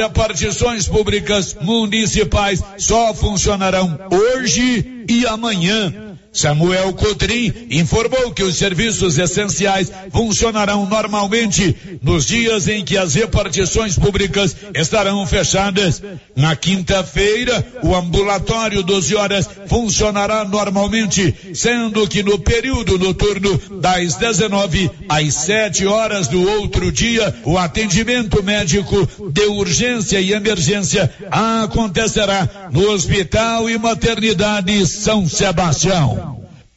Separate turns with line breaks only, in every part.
Repartições públicas municipais só funcionarão hoje e amanhã Samuel Cotrim informou que os serviços essenciais funcionarão normalmente nos dias em que as repartições públicas estarão fechadas. Na quinta-feira, o ambulatório 12 horas funcionará normalmente, sendo que no período noturno, das 19 às 7 horas do outro dia, o atendimento médico de urgência e emergência acontecerá no Hospital e Maternidade São Sebastião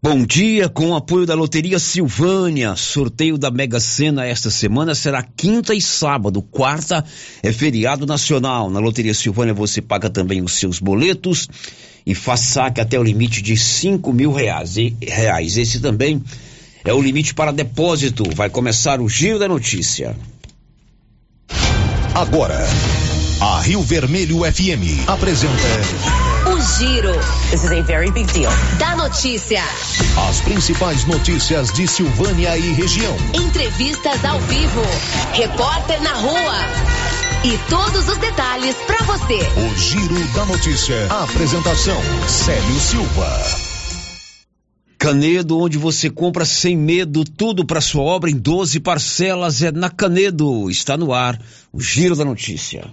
Bom dia, com o apoio da Loteria Silvânia. Sorteio da Mega Sena esta semana será quinta e sábado. Quarta é feriado nacional. Na Loteria Silvânia você paga também os seus boletos e faz saque até o limite de cinco mil reais. reais. Esse também é o limite para depósito. Vai começar o Giro da Notícia.
Agora, a Rio Vermelho FM apresenta
o Giro. This is a very big deal. Da notícia.
As principais notícias de Silvânia e região.
Entrevistas ao vivo. Repórter na rua. E todos os detalhes para você.
O Giro da Notícia. A apresentação: Célio Silva.
Canedo, onde você compra sem medo tudo para sua obra em 12 parcelas, é na Canedo. Está no ar o Giro da Notícia.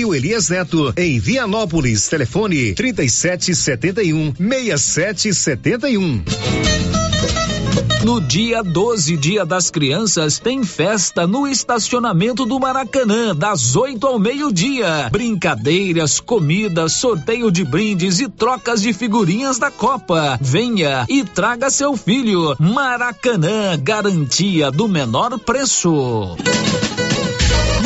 Calil Elias Neto, em Vianópolis. Telefone 3771 6771.
No dia 12, Dia das Crianças, tem festa no estacionamento do Maracanã, das 8 ao meio-dia. Brincadeiras, comida, sorteio de brindes e trocas de figurinhas da Copa. Venha e traga seu filho. Maracanã, garantia do menor preço.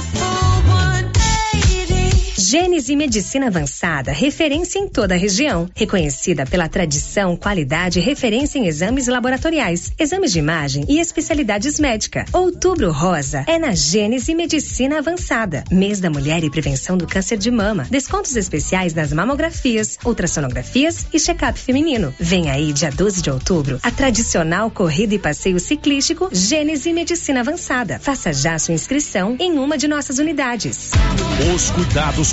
beautiful.
Gênese Medicina Avançada, referência em toda a região. Reconhecida pela tradição, qualidade e referência em exames laboratoriais, exames de imagem e especialidades médicas. Outubro Rosa é na Gênese Medicina Avançada. Mês da Mulher e Prevenção do Câncer de Mama. Descontos especiais nas mamografias, ultrassonografias e check-up feminino. Vem aí, dia 12 de outubro, a tradicional corrida e passeio ciclístico Gênese Medicina Avançada. Faça já sua inscrição em uma de nossas unidades.
Os cuidados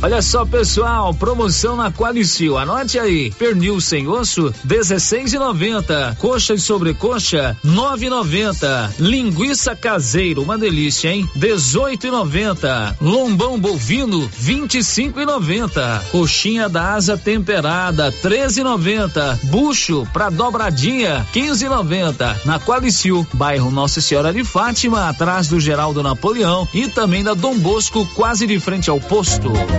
Olha só, pessoal, promoção na Qualicil. Anote aí. Pernil sem osso, 16,90. Coxa e sobrecoxa, 9,90. Linguiça caseiro, uma delícia, hein? 18,90. Lombão bovino, 25,90. Coxinha da asa temperada, 13,90. Bucho pra dobradinha, 15,90. Na Qualicil, bairro Nossa Senhora de Fátima, atrás do Geraldo Napoleão e também da Dom Bosco, quase de frente ao posto.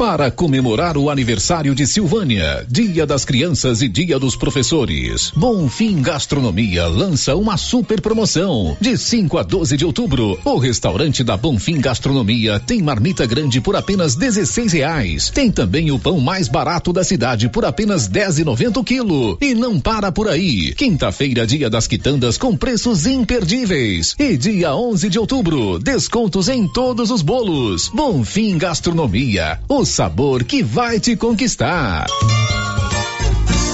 Para comemorar o aniversário de Silvânia, Dia das Crianças e Dia dos Professores, Bonfim Gastronomia lança uma super promoção. De 5 a 12 de outubro, o restaurante da Bonfim Gastronomia tem marmita grande por apenas 16 reais. Tem também o pão mais barato da cidade por apenas 10,90 o quilo. E não para por aí. Quinta-feira, dia das quitandas com preços imperdíveis. E dia 11 de outubro, descontos em todos os bolos. Bonfim Gastronomia, o sabor que vai te conquistar.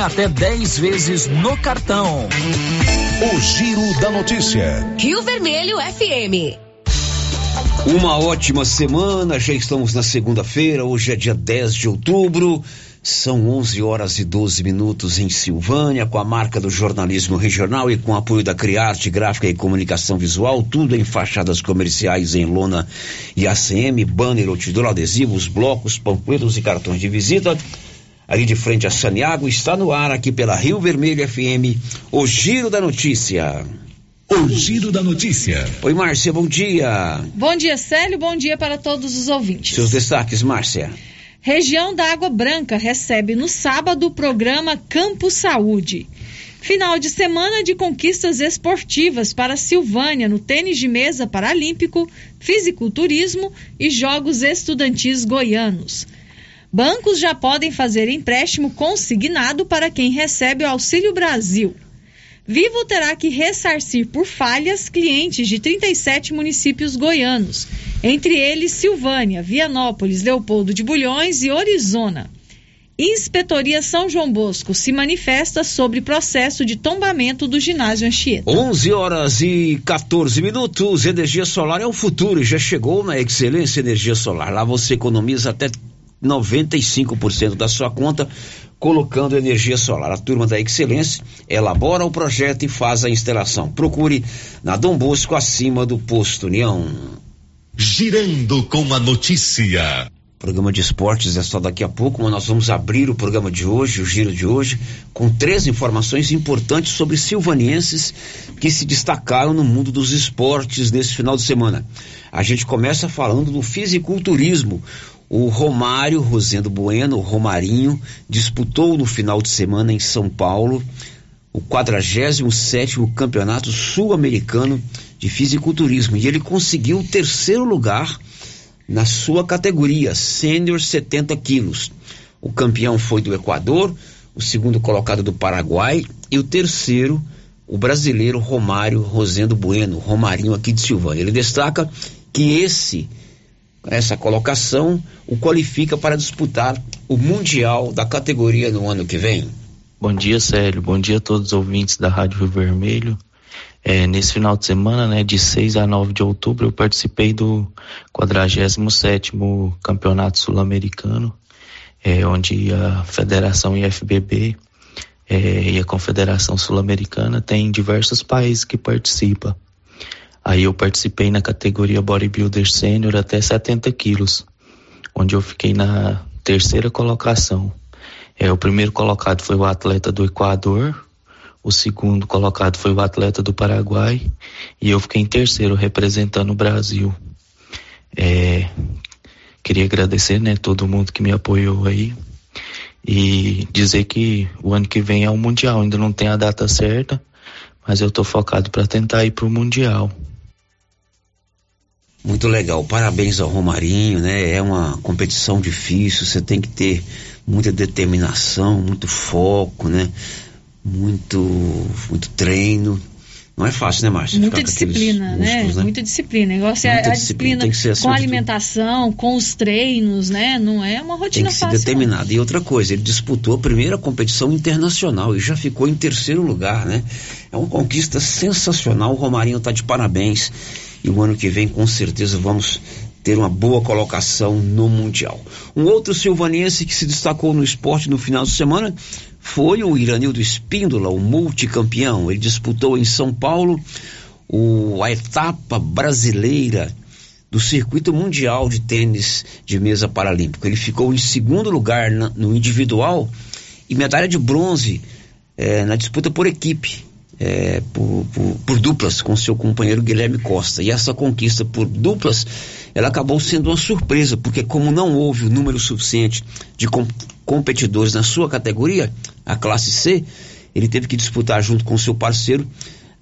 até 10 vezes no cartão.
O Giro da Notícia.
Rio Vermelho FM.
Uma ótima semana, já estamos na segunda-feira, hoje é dia 10 de outubro. São 11 horas e 12 minutos em Silvânia, com a marca do jornalismo regional e com apoio da Criarte Gráfica e Comunicação Visual, tudo em fachadas comerciais em lona e ACM, banner, outdoor, adesivos, blocos, panfletos e cartões de visita. Ali de frente a Saniago, está no ar aqui pela Rio Vermelho FM, o Giro da Notícia.
O Giro da Notícia.
Oi, Márcia, bom dia.
Bom dia, Célio, bom dia para todos os ouvintes.
Seus destaques, Márcia.
Região da Água Branca recebe no sábado o programa Campo Saúde. Final de semana de conquistas esportivas para Silvânia no tênis de mesa paralímpico, fisiculturismo e jogos estudantis goianos. Bancos já podem fazer empréstimo consignado para quem recebe o Auxílio Brasil. Vivo terá que ressarcir por falhas clientes de 37 municípios goianos, entre eles Silvânia, Vianópolis, Leopoldo de Bulhões e Orizona. Inspetoria São João Bosco se manifesta sobre processo de tombamento do ginásio Anchieta.
11 horas e 14 minutos. Energia solar é o futuro. Já chegou na Excelência Energia Solar. Lá você economiza até 95% da sua conta colocando energia solar. A turma da Excelência elabora o projeto e faz a instalação. Procure na Dom Bosco acima do posto União.
Girando com a notícia.
Programa de esportes é só daqui a pouco, mas nós vamos abrir o programa de hoje, o giro de hoje, com três informações importantes sobre silvanienses que se destacaram no mundo dos esportes nesse final de semana. A gente começa falando do fisiculturismo. O Romário Rosendo Bueno, o Romarinho, disputou no final de semana em São Paulo o 47 Campeonato Sul-Americano de Fisiculturismo e ele conseguiu o terceiro lugar na sua categoria, sênior 70 quilos. O campeão foi do Equador, o segundo colocado do Paraguai e o terceiro, o brasileiro Romário Rosendo Bueno, Romarinho aqui de Silvânia. Ele destaca que esse essa colocação o qualifica para disputar o Mundial da categoria no ano que vem.
Bom dia, Célio. Bom dia a todos os ouvintes da Rádio Rio Vermelho. É, nesse final de semana, né, de 6 a 9 de outubro, eu participei do 47º Campeonato Sul-Americano, é, onde a Federação IFBB é, e a Confederação Sul-Americana tem diversos países que participam. Aí eu participei na categoria Bodybuilder Sênior até 70 quilos, onde eu fiquei na terceira colocação. É, o primeiro colocado foi o atleta do Equador, o segundo colocado foi o atleta do Paraguai e eu fiquei em terceiro representando o Brasil. É, queria agradecer, né, todo mundo que me apoiou aí e dizer que o ano que vem é o mundial. Ainda não tem a data certa, mas eu tô focado para tentar ir pro mundial.
Muito legal, parabéns ao Romarinho, né? É uma competição difícil, você tem que ter muita determinação, muito foco, né? Muito, muito treino. Não é fácil, né, Márcia?
Muita disciplina, né? músculos, né? Muita disciplina. Negócio é a disciplina, disciplina assim, com a alimentação, com os treinos, né? Não é uma rotina
tem que
fácil.
Ser determinado. Não. E outra coisa, ele disputou a primeira competição internacional e já ficou em terceiro lugar, né? É uma conquista sensacional. O Romarinho está de parabéns e o ano que vem com certeza vamos ter uma boa colocação no Mundial. Um outro silvanense que se destacou no esporte no final de semana foi o Iranildo Espíndola, o multicampeão. Ele disputou em São Paulo o, a etapa brasileira do circuito mundial de tênis de mesa paralímpico. Ele ficou em segundo lugar na, no individual e medalha de bronze é, na disputa por equipe é, por, por, por, duplas com seu companheiro Guilherme Costa. E essa conquista por duplas, ela acabou sendo uma surpresa, porque como não houve o número suficiente de com, competidores na sua categoria, a classe C, ele teve que disputar junto com seu parceiro,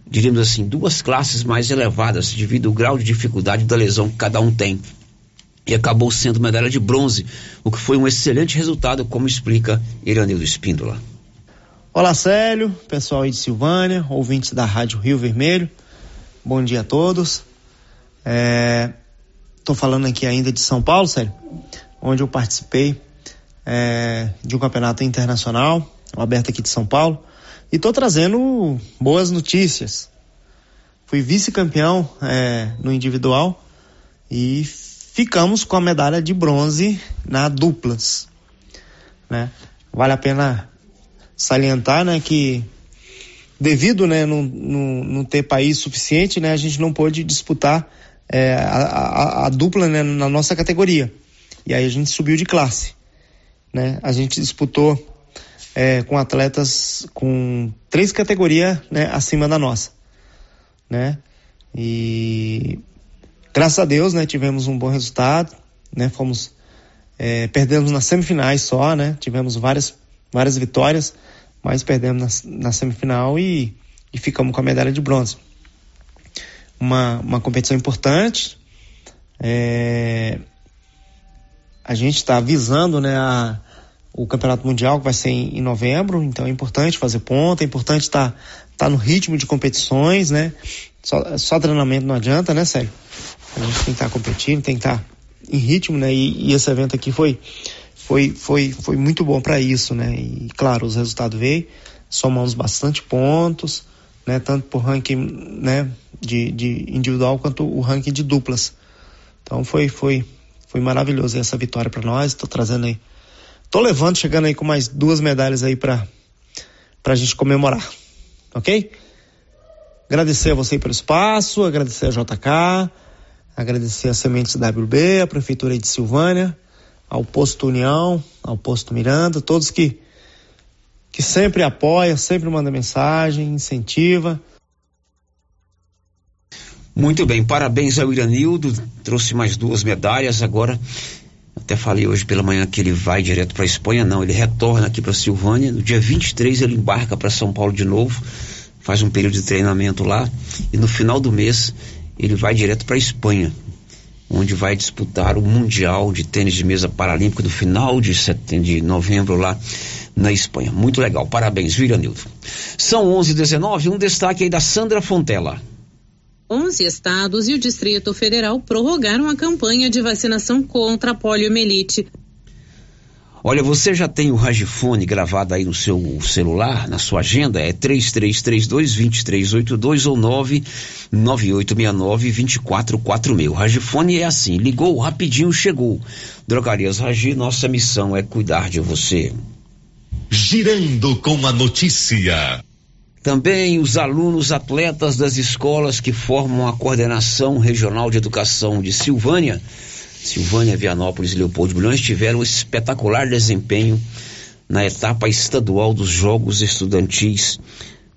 diríamos assim, duas classes mais elevadas, devido ao grau de dificuldade da lesão que cada um tem. E acabou sendo medalha de bronze, o que foi um excelente resultado, como explica Iranildo Espíndola.
Olá, Célio, pessoal aí de Silvânia, ouvintes da Rádio Rio Vermelho. Bom dia a todos. Estou é, falando aqui ainda de São Paulo, Célio, onde eu participei é, de um campeonato internacional, aberto aqui de São Paulo, e estou trazendo boas notícias. Fui vice-campeão é, no individual e ficamos com a medalha de bronze na duplas. Né? Vale a pena salientar, né, que devido, né, não, não, não ter país suficiente, né, a gente não pôde disputar é, a, a, a, dupla, né, na nossa categoria. E aí a gente subiu de classe, né? A gente disputou é, com atletas com três categorias, né, acima da nossa, né? E graças a Deus, né, tivemos um bom resultado, né? Fomos é, perdemos nas semifinais só, né? Tivemos várias várias vitórias, mas perdemos na, na semifinal e, e, ficamos com a medalha de bronze. Uma, uma competição importante. É, a gente está visando né, a, o Campeonato Mundial, que vai ser em, em, novembro, então é importante fazer ponta, é importante estar tá, tá no ritmo de competições, né? Só, só treinamento não adianta, né, Sérgio? A gente tem que estar tá competindo, tem que estar tá em ritmo, né? E, e, esse evento aqui foi foi, foi, foi muito bom para isso, né? E claro, os resultados veio, somamos bastante pontos, né? Tanto por ranking, né? De, de individual quanto o ranking de duplas. Então foi, foi, foi maravilhoso essa vitória para nós. Estou trazendo aí, tô levando, chegando aí com mais duas medalhas aí para para a gente comemorar, ok? Agradecer a você pelo espaço, agradecer a JK, agradecer a Sementes WB, a Prefeitura de Silvânia, ao Posto União, ao Posto Miranda, todos que, que sempre apoia, sempre manda mensagem, incentiva.
Muito bem, parabéns ao Iranildo, trouxe mais duas medalhas, agora Até falei hoje pela manhã que ele vai direto para Espanha, não, ele retorna aqui para Silvânia. No dia 23 ele embarca para São Paulo de novo, faz um período de treinamento lá e no final do mês ele vai direto para Espanha, onde vai disputar o Mundial de Tênis de Mesa Paralímpico no final de, setembro, de novembro lá na Espanha. Muito legal. Parabéns, Viranildo. São 11:19. Um destaque aí da Sandra Fontela.
11 estados e o Distrito Federal prorrogaram a campanha de vacinação contra a poliomielite.
Olha, você já tem o Ragifone gravado aí no seu celular, na sua agenda? É 3332-2382 ou 99869-2446. O Ragifone é assim, ligou, rapidinho chegou. Drogarias Ragi, nossa missão é cuidar de você.
Girando com a notícia.
Também os alunos atletas das escolas que formam a coordenação regional de educação de Silvânia, Silvânia, Vianópolis e Leopoldo Bulhões tiveram um espetacular desempenho na etapa estadual dos Jogos Estudantis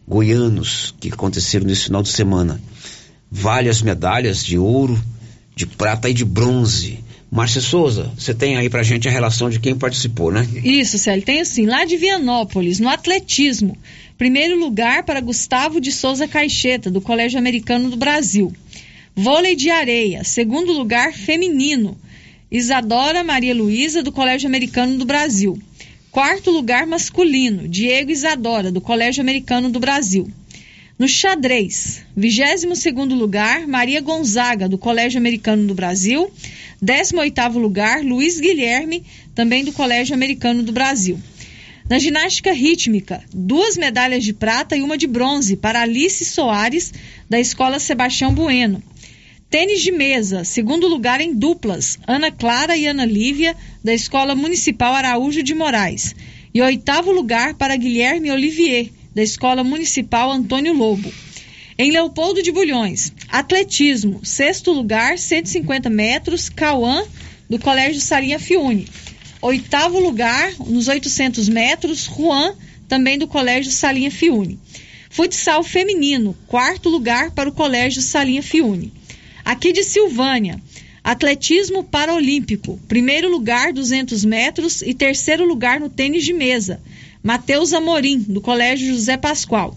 Goianos que aconteceram nesse final de semana. Várias medalhas de ouro, de prata e de bronze. Márcia Souza, você tem aí pra gente a relação de quem participou, né?
Isso, Célio, tem assim, lá de Vianópolis, no atletismo. Primeiro lugar para Gustavo de Souza Caixeta, do Colégio Americano do Brasil. Vôlei de areia, segundo lugar feminino. Isadora Maria Luísa, do Colégio Americano do Brasil. Quarto lugar masculino, Diego Isadora, do Colégio Americano do Brasil. No xadrez, 22 segundo lugar, Maria Gonzaga, do Colégio Americano do Brasil. 18º lugar, Luiz Guilherme, também do Colégio Americano do Brasil. Na ginástica rítmica, duas medalhas de prata e uma de bronze para Alice Soares, da Escola Sebastião Bueno. Tênis de mesa, segundo lugar em duplas, Ana Clara e Ana Lívia, da Escola Municipal Araújo de Moraes. E oitavo lugar para Guilherme Olivier, da Escola Municipal Antônio Lobo. Em Leopoldo de Bulhões, atletismo, sexto lugar, 150 metros, Cauã, do Colégio Sarinha Fiune. Oitavo lugar, nos 800 metros, Juan, também do Colégio Salinha Fiune. Futsal feminino, quarto lugar para o Colégio Salinha Fiune. Aqui de Silvânia, atletismo paralímpico, primeiro lugar 200 metros e terceiro lugar no tênis de mesa, Matheus Amorim, do Colégio José Pascoal.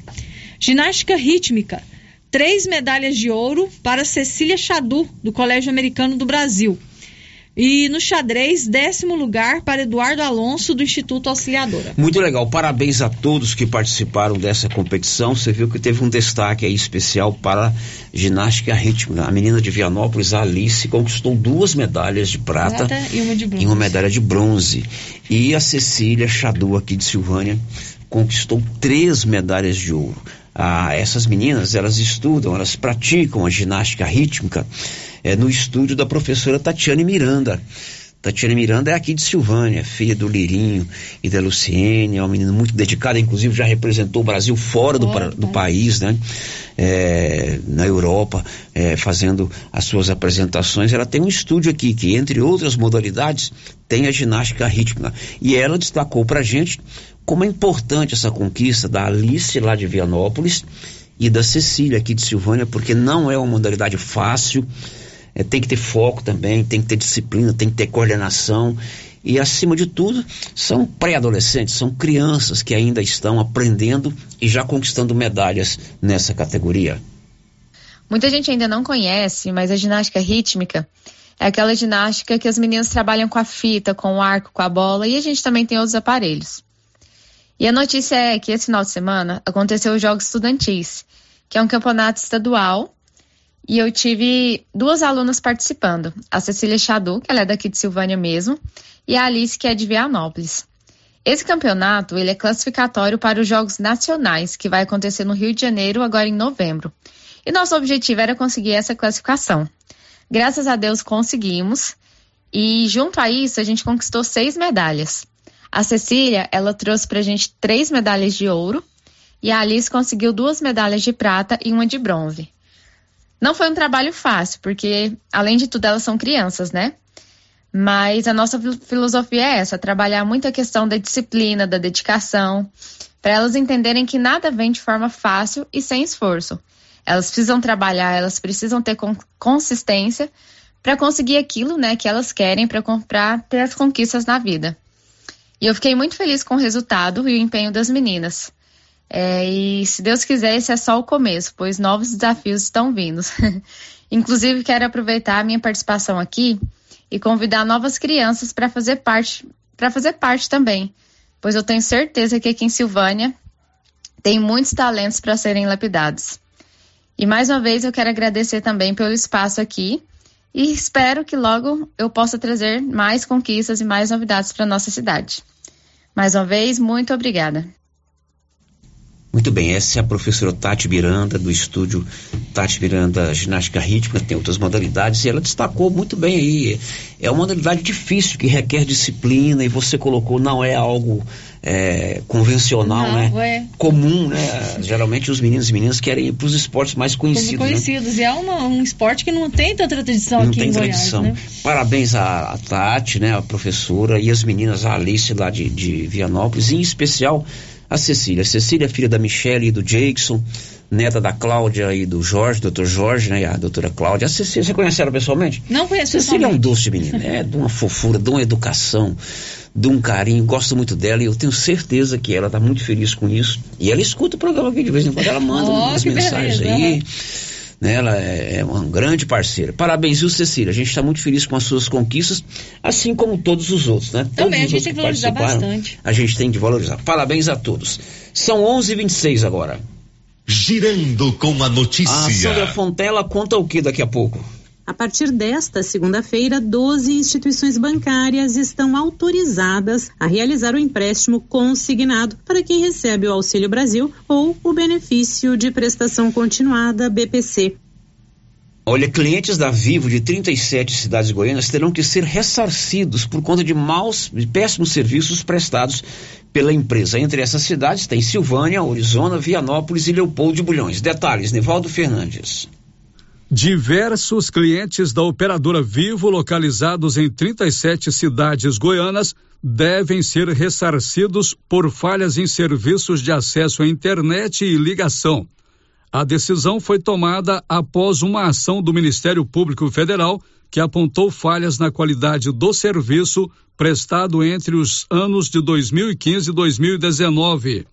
Ginástica rítmica, três medalhas de ouro para Cecília Chadu, do Colégio Americano do Brasil. E no xadrez, décimo lugar para Eduardo Alonso, do Instituto Auxiliadora.
Muito legal, parabéns a todos que participaram dessa competição. Você viu que teve um destaque aí especial para ginástica rítmica. A menina de Vianópolis, a Alice, conquistou duas medalhas de prata,
prata e, uma de
e uma medalha de bronze. E a Cecília Chadu, aqui de Silvânia, conquistou três medalhas de ouro. Ah, essas meninas, elas estudam, elas praticam a ginástica rítmica é, no estúdio da professora Tatiane Miranda. Tatiana Miranda é aqui de Silvânia, filha do Lirinho e da Luciene, é uma menina muito dedicada, inclusive já representou o Brasil fora do, do país, né? É, na Europa, é, fazendo as suas apresentações. Ela tem um estúdio aqui que, entre outras modalidades, tem a ginástica rítmica. E ela destacou pra gente como é importante essa conquista da Alice lá de Vianópolis e da Cecília aqui de Silvânia, porque não é uma modalidade fácil é, tem que ter foco também, tem que ter disciplina, tem que ter coordenação. E, acima de tudo, são pré-adolescentes, são crianças que ainda estão aprendendo e já conquistando medalhas nessa categoria.
Muita gente ainda não conhece, mas a ginástica rítmica é aquela ginástica que as meninas trabalham com a fita, com o arco, com a bola e a gente também tem outros aparelhos. E a notícia é que esse final de semana aconteceu os Jogos Estudantis, que é um campeonato estadual e eu tive duas alunas participando, a Cecília Chadu, que ela é daqui de Silvânia mesmo, e a Alice, que é de Vianópolis. Esse campeonato ele é classificatório para os Jogos Nacionais, que vai acontecer no Rio de Janeiro agora em novembro. E nosso objetivo era conseguir essa classificação. Graças a Deus conseguimos. E junto a isso a gente conquistou seis medalhas. A Cecília ela trouxe para a gente três medalhas de ouro e a Alice conseguiu duas medalhas de prata e uma de bronze. Não foi um trabalho fácil, porque, além de tudo, elas são crianças, né? Mas a nossa filosofia é essa: trabalhar muito a questão da disciplina, da dedicação, para elas entenderem que nada vem de forma fácil e sem esforço. Elas precisam trabalhar, elas precisam ter consistência para conseguir aquilo, né, que elas querem para comprar, ter as conquistas na vida. E eu fiquei muito feliz com o resultado e o empenho das meninas. É, e se Deus quiser, esse é só o começo, pois novos desafios estão vindo. Inclusive, quero aproveitar a minha participação aqui e convidar novas crianças para fazer parte, para fazer parte também, pois eu tenho certeza que aqui em Silvânia tem muitos talentos para serem lapidados. E mais uma vez eu quero agradecer também pelo espaço aqui e espero que logo eu possa trazer mais conquistas e mais novidades para nossa cidade. Mais uma vez, muito obrigada.
Muito bem, essa é a professora Tati Miranda, do estúdio Tati Miranda Ginástica Rítmica, tem outras modalidades, e ela destacou muito bem aí. É uma modalidade difícil, que requer disciplina, e você colocou, não é algo é, convencional,
Não,
né?
é.
Comum, né? Geralmente os meninos e meninas querem ir para os esportes mais conhecidos. Né?
conhecidos. E é uma- um esporte que não tem tanta tradição
Não
aqui
tem
em
tradição.
Goiás, né?
Parabéns à, à Tati, né, a professora, e as meninas, a Alice lá de, de Vianópolis, em especial a Cecília. A Cecília é filha da Michelle e do Jackson, neta da Cláudia e do Jorge, doutor Jorge, né, e a doutora Cláudia. A Cecília, você conhece ela pessoalmente?
Não conheço
Cecília é um doce de menina, é de uma fofura, de uma educação, de um carinho, gosto muito dela e eu tenho certeza que ela está muito feliz com isso. E ela escuta o programa aqui de vez em quando, ela manda
Oh,
umas mensagens
beleza,
aí.
aham.
Né, ela é é uma grande parceira. Parabéns, viu, Cecília? A gente está muito feliz com as suas conquistas, assim como todos os outros, né?
Também,
todos
a gente tem que valorizar bastante.
A gente tem que valorizar. Parabéns a todos. São 11h26 agora.
Girando com a notícia.
A Sandra Fontela conta o que daqui a pouco?
A partir desta segunda-feira, 12 instituições bancárias estão autorizadas a realizar o empréstimo consignado para quem recebe o Auxílio Brasil ou o benefício de prestação continuada BPC.
Olha, clientes da Vivo de 37 cidades goianas terão que ser ressarcidos por conta de maus e péssimos serviços prestados pela empresa. Entre essas cidades tem Silvânia, Orizona, Vianópolis e Leopoldo de Bulhões. Detalhes, Nevaldo Fernandes.
Diversos clientes da operadora Vivo, localizados em 37 cidades goianas, devem ser ressarcidos por falhas em serviços de acesso à internet e ligação. A decisão foi tomada após uma ação do Ministério Público Federal que apontou falhas na qualidade do serviço prestado entre os anos de 2015 e 2019.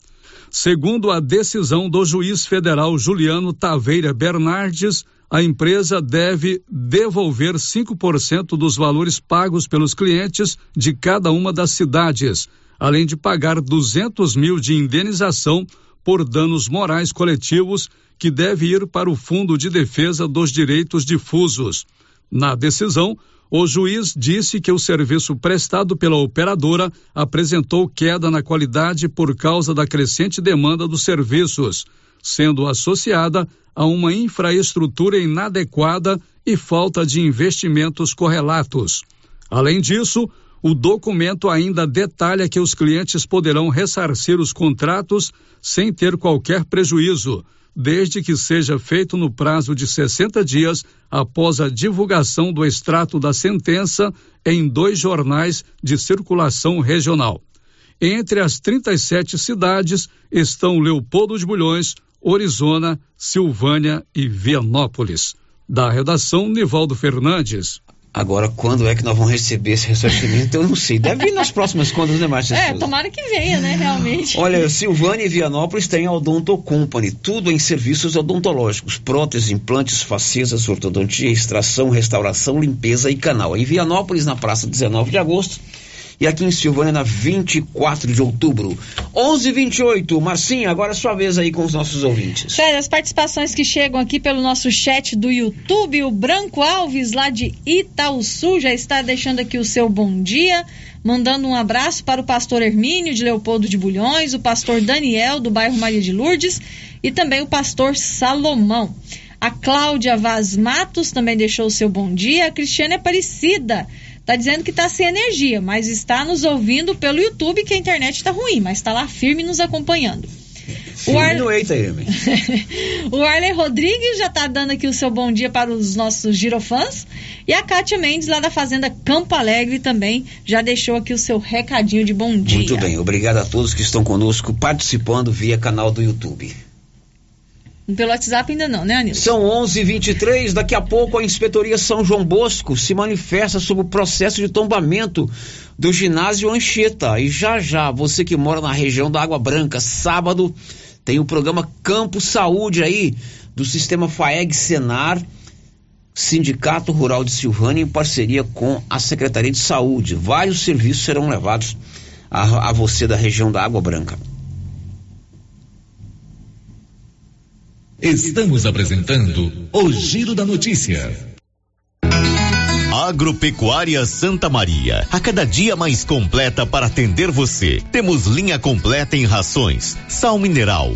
Segundo a decisão do juiz federal Juliano Taveira Bernardes, a empresa deve devolver 5% dos valores pagos pelos clientes de cada uma das cidades, além de pagar 200 mil de indenização por danos morais coletivos que deve ir para o Fundo de Defesa dos Direitos Difusos. Na decisão, o juiz disse que o serviço prestado pela operadora apresentou queda na qualidade por causa da crescente demanda dos serviços, sendo associada a uma infraestrutura inadequada e falta de investimentos correlatos. Além disso, o documento ainda detalha que os clientes poderão ressarcir os contratos sem ter qualquer prejuízo, desde que seja feito no prazo de 60 dias após a divulgação do extrato da sentença em dois jornais de circulação regional. Entre as 37 cidades estão Leopoldo de Bulhões, Orizona, Silvânia e Vianópolis. Da redação, Nivaldo Fernandes.
Agora, quando é que nós vamos receber esse ressarcimento? Eu não sei. Deve vir nas próximas contas, né, Márcia?
É, tomara que venha, né, realmente.
Olha, Silvânia e Vianópolis têm a Odonto Company, tudo em serviços odontológicos, próteses, implantes, facetas, ortodontia, extração, restauração, limpeza e canal. Em Vianópolis, na praça 19 de agosto, e aqui em Silvânia, na 24 de outubro. 11:28. Marcinha, agora é sua vez aí com os nossos ouvintes.
Sério, as participações que chegam aqui pelo nosso chat do YouTube, o Branco Alves, lá de Itaúsu, já está deixando aqui o seu bom dia, mandando um abraço para o pastor Hermínio, de Leopoldo de Bulhões, o pastor Daniel, do bairro Maria de Lourdes, e também o pastor Salomão. A Cláudia Vaz Matos também deixou o seu bom dia. A Cristiane Aparecida está dizendo que está sem energia, mas está nos ouvindo pelo YouTube, que a internet está ruim, mas está lá firme nos acompanhando. O, Ar... o Arley Rodrigues já está dando aqui o seu bom dia para os nossos girofãs. E a Kátia Mendes, lá da Fazenda Campo Alegre, também já deixou aqui o seu recadinho de bom dia.
Muito bem, obrigado a todos que estão conosco participando via canal do YouTube.
Pelo WhatsApp ainda não, né, Anilson?
São 11:23. Daqui a pouco a Inspetoria São João Bosco se manifesta sobre o processo de tombamento do ginásio Anchieta. E já já, você que mora na região da Água Branca, sábado tem o programa Campo Saúde aí do Sistema FAEG Senar. Sindicato Rural de Silvânia em parceria com a Secretaria de Saúde. Vários serviços serão levados a, a você da região da Água Branca.
Estamos apresentando o Giro da Notícia.
Agropecuária Santa Maria, a cada dia mais completa para atender você. Temos linha completa em rações, sal mineral,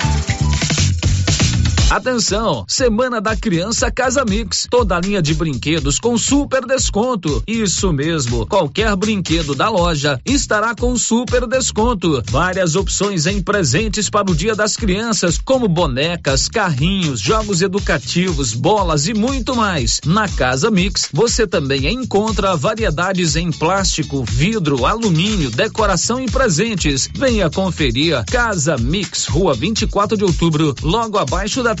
Atenção! Semana da Criança Casa Mix. Toda a linha de brinquedos com super desconto. Isso mesmo, qualquer brinquedo da loja estará com super desconto. Várias opções em presentes para o Dia das Crianças, como bonecas, carrinhos, jogos educativos, bolas e muito mais. Na Casa Mix, você também encontra variedades em plástico, vidro, alumínio, decoração e presentes. Venha conferir Casa Mix, Rua 24 de Outubro, logo abaixo da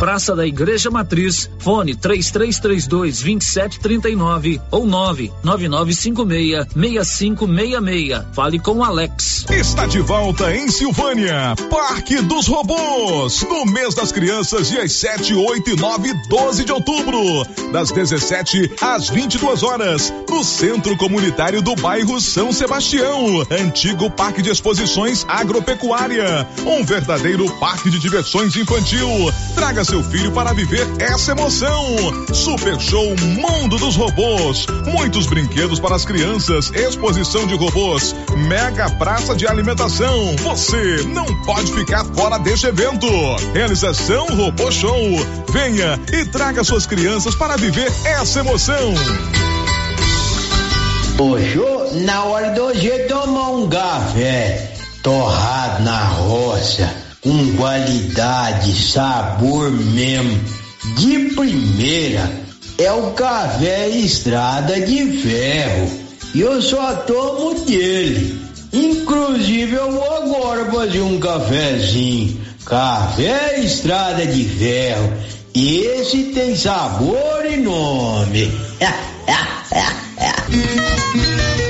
Praça da Igreja Matriz, fone 3332 2739 ou 99956 6566. Fale com Alex.
Está de volta em Silvânia, Parque dos Robôs, no mês das crianças, dias 7, 8 e 9 12 de outubro, das 17 às 22 horas, no Centro Comunitário do bairro São Sebastião, antigo Parque de Exposições Agropecuária, um verdadeiro parque de diversões infantil. Traga seu filho para viver essa emoção. Super Show Mundo dos Robôs, muitos brinquedos para as crianças, exposição de robôs, mega praça de alimentação. Você não pode ficar fora deste evento. Realização Robô Show. Venha e traga suas crianças para viver essa emoção.
Hoje, na hora do hoje tomar um café torrado na roça, com qualidade, sabor mesmo, de primeira, é o café Estrada de Ferro.
e eu só tomo dele. Inclusive eu vou agora fazer um cafezinho. Café Estrada de Ferro. Esse tem sabor e nome.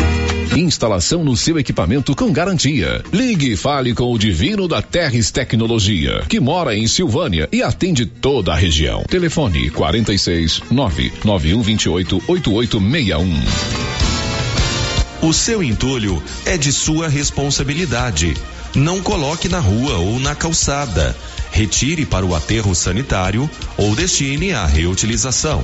Instalação no seu equipamento com garantia. Ligue e fale com o Divino da Terres Tecnologia, que mora em Silvânia e atende toda a região. Telefone 46 99128 8861.
O seu entulho é de sua responsabilidade. Não coloque na rua ou na calçada. Retire para o aterro sanitário ou destine à reutilização.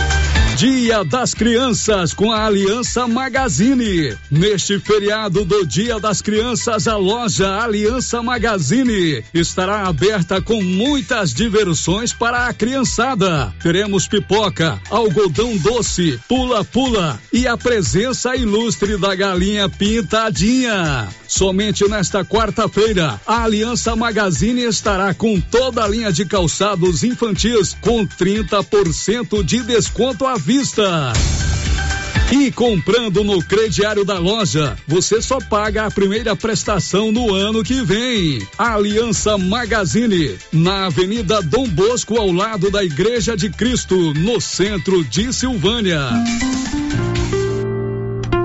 Dia das Crianças com a Aliança Magazine. Neste feriado do Dia das Crianças, a loja Aliança Magazine estará aberta com muitas diversões para a criançada. Teremos pipoca, algodão doce, pula-pula e a presença ilustre da galinha pintadinha. Somente nesta quarta-feira, a Aliança Magazine estará com toda a linha de calçados infantis com 30% de desconto à vista. E comprando no crediário da loja, você só paga a primeira prestação no ano que vem. Aliança Magazine, na Avenida Dom Bosco, ao lado da Igreja de Cristo, no centro de Silvânia.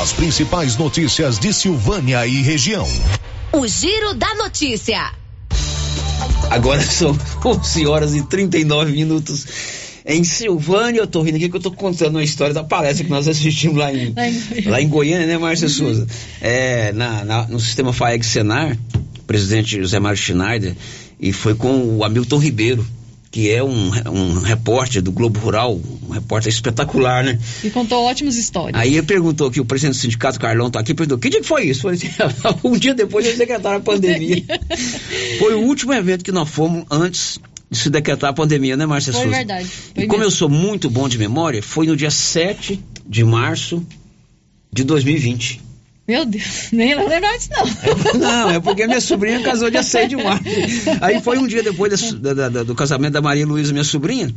As principais notícias de Silvânia e região.
O Giro da Notícia.
Agora são 11 horas e 39 minutos. Em Silvânia, eu tô rindo aqui que eu tô contando uma história da palestra que nós assistimos lá em, lá em Goiânia, né, Márcia uhum. Souza? É, na, na, no sistema FAEG Senar, o presidente José Mário Schneider, e foi com o Hamilton Ribeiro, que é um, um repórter do Globo Rural, um repórter espetacular, né?
E contou ótimas histórias.
Aí ele perguntou que o presidente do sindicato, Carlão, tá aqui, perguntou, que dia que foi isso? Foi assim, um dia depois de decretar a pandemia. foi o último evento que nós fomos antes de se decretar a pandemia, né, Márcia
Foi
Souza?
verdade.
Foi e como eu sou muito bom de memória, foi no dia 7 de março de 2020.
Meu Deus, nem lembrar disso
não. Não, é porque minha sobrinha casou dia 6 de março. Aí foi um dia depois da, da, do casamento da Maria Luísa, minha sobrinha,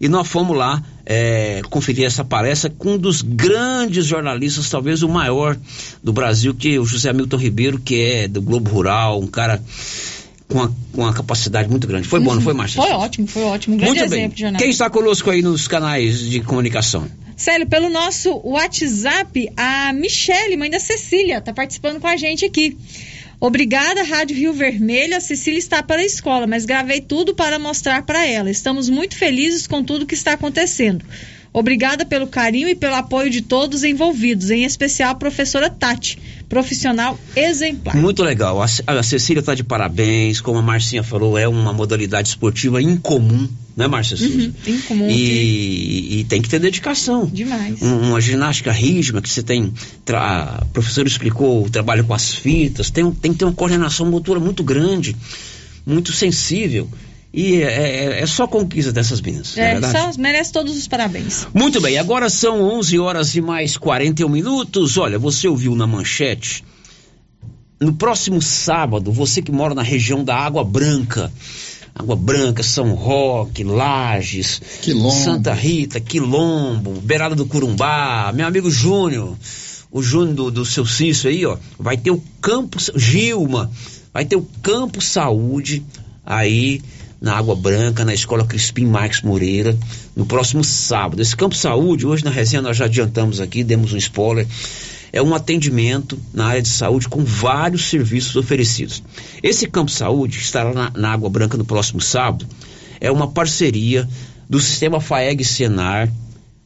e nós fomos lá é, conferir essa palestra com um dos grandes jornalistas, talvez o maior do Brasil, que é o José Milton Ribeiro, que é do Globo Rural, um cara com uma, com uma capacidade muito grande. Foi bom, não foi, Márcia?
Foi ótimo, foi ótimo. Um grande
muito
exemplo
bem. Quem está conosco aí nos canais de comunicação?
Célio, pelo nosso WhatsApp, a Michele, mãe da Cecília, está participando com a gente aqui. Obrigada, Rádio Rio Vermelho. A Cecília está para a escola, mas gravei tudo para mostrar para ela. Estamos muito felizes com tudo que está acontecendo. Obrigada pelo carinho e pelo apoio de todos envolvidos, em especial a professora Tati, profissional exemplar.
Muito legal. A, Cecília está de parabéns. Como a Marcinha falou, é uma modalidade esportiva incomum, né, Márcia?
Uhum, incomum.
E, e, tem que ter dedicação.
Demais.
Um, uma ginástica rítmica que você tem. Tra, a professora explicou o trabalho com as fitas, tem, tem que ter uma coordenação motora muito grande, muito sensível. E é, é, é, só conquista dessas meninas.
É,
é
só merece todos os parabéns.
Muito bem, agora são 11 horas e mais 41 minutos. Olha, você ouviu na manchete. No próximo sábado, você que mora na região da Água Branca, Água Branca, São Roque, Lages,
Quilombo.
Santa Rita, Quilombo, Beirada do Curumbá, meu amigo Júnior, o Júnior do, do seu Cício aí, ó, vai ter o Campo Gilma, vai ter o Campo Saúde aí na Água Branca, na Escola Crispim Marques Moreira, no próximo sábado. Esse Campo Saúde, hoje na resenha nós já adiantamos aqui, demos um spoiler, é um atendimento na área de saúde com vários serviços oferecidos. Esse Campo Saúde, estará na, na Água Branca no próximo sábado, é uma parceria do Sistema FAEG Senar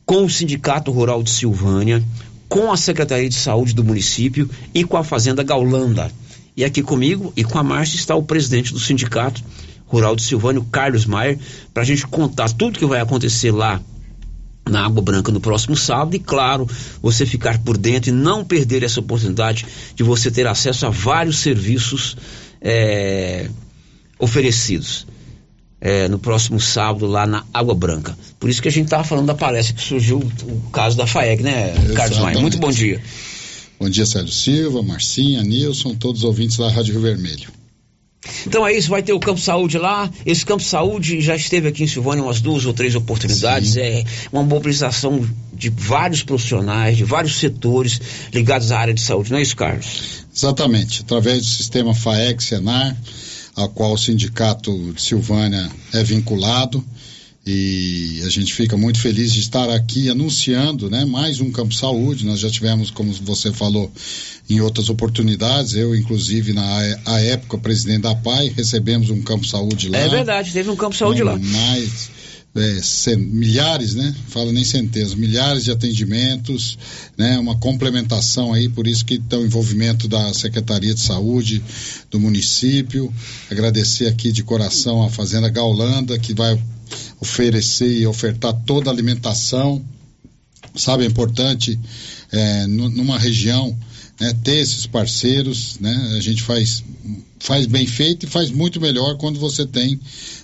com o Sindicato Rural de Silvânia, com a Secretaria de Saúde do município e com a Fazenda Gaulanda. E aqui comigo e com a Márcia está o presidente do sindicato, Rural de Silvânia, Carlos Maier, para a gente contar tudo que vai acontecer lá na Água Branca no próximo sábado e, claro, você ficar por dentro e não perder essa oportunidade de você ter acesso a vários serviços é, oferecidos. É, no próximo sábado lá na Água Branca. Por isso que a gente estava falando da palestra que surgiu o caso da FAEG, né, Exatamente. Carlos Maia? Muito bom dia.
Bom dia, Sérgio Silva, Marcinha, Nilson, todos os ouvintes da Rádio Rio Vermelho.
Então é isso, vai ter o Campo Saúde lá. Esse Campo Saúde já esteve aqui em Silvânia umas duas ou três oportunidades. Sim. É uma mobilização de vários profissionais, de vários setores ligados à área de saúde, não é isso, Carlos?
Exatamente. Através do sistema FAEG Senar, ao qual o sindicato de Silvânia é vinculado. E a gente fica muito feliz de estar aqui anunciando, né, mais um campo saúde. Nós já tivemos, como você falou, em outras oportunidades. Eu, inclusive, na a época, presidente da PAI, recebemos um campo saúde lá.
É verdade, teve um campo saúde lá.
Mais é, milhares, né? Fala nem centenas, milhares de atendimentos, né? Uma complementação aí, por isso que tem o envolvimento da Secretaria de Saúde do município. Agradecer aqui de coração a Fazenda Gaulanda, que vai oferecer e ofertar toda a alimentação. Sabe, é importante é, numa região né, ter esses parceiros, né? A gente faz, faz bem feito e faz muito melhor quando você tem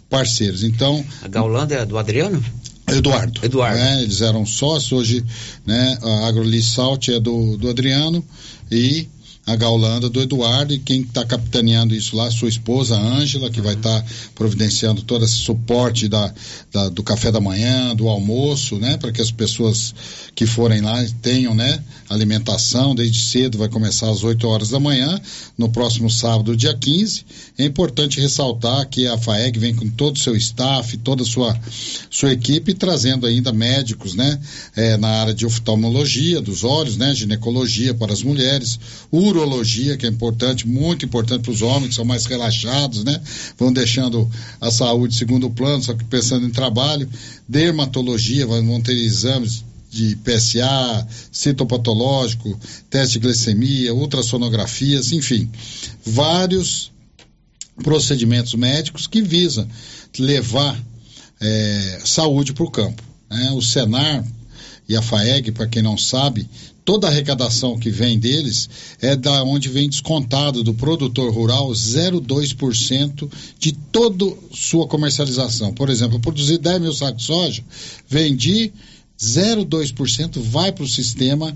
parceiros. Então.
A Gaulanda é do Adriano?
Eduardo.
Eduardo.
Né, eles eram sócios, hoje né, a Agrolis Salt é do, do Adriano e a Gaulanda do Eduardo e quem está capitaneando isso lá, sua esposa Ângela, que vai estar tá providenciando todo esse suporte da, da, do café da manhã, do almoço, né, para que as pessoas que forem lá tenham, né, alimentação desde cedo, vai começar às 8 horas da manhã, no próximo sábado, dia 15. É importante ressaltar que a FAEG vem com todo o seu staff, toda a sua, sua equipe, trazendo ainda médicos, né, é, na área de oftalmologia dos olhos, né, ginecologia para as mulheres, uro urologia, que é importante, muito importante para os homens, que são mais relaxados, né? Vão deixando a saúde segundo plano, só que pensando em trabalho. Dermatologia, vão ter exames de PSA, citopatológico, teste de glicemia, ultrassonografias, enfim, vários procedimentos médicos que visam levar é, saúde para o campo. Né? O Senar e a FAEG, para quem não sabe, toda a arrecadação que vem deles é da onde vem descontado do produtor rural 0,2% de toda sua comercialização. Por exemplo, eu produzi 10 mil sacos de soja, vendi 0,2% vai para o sistema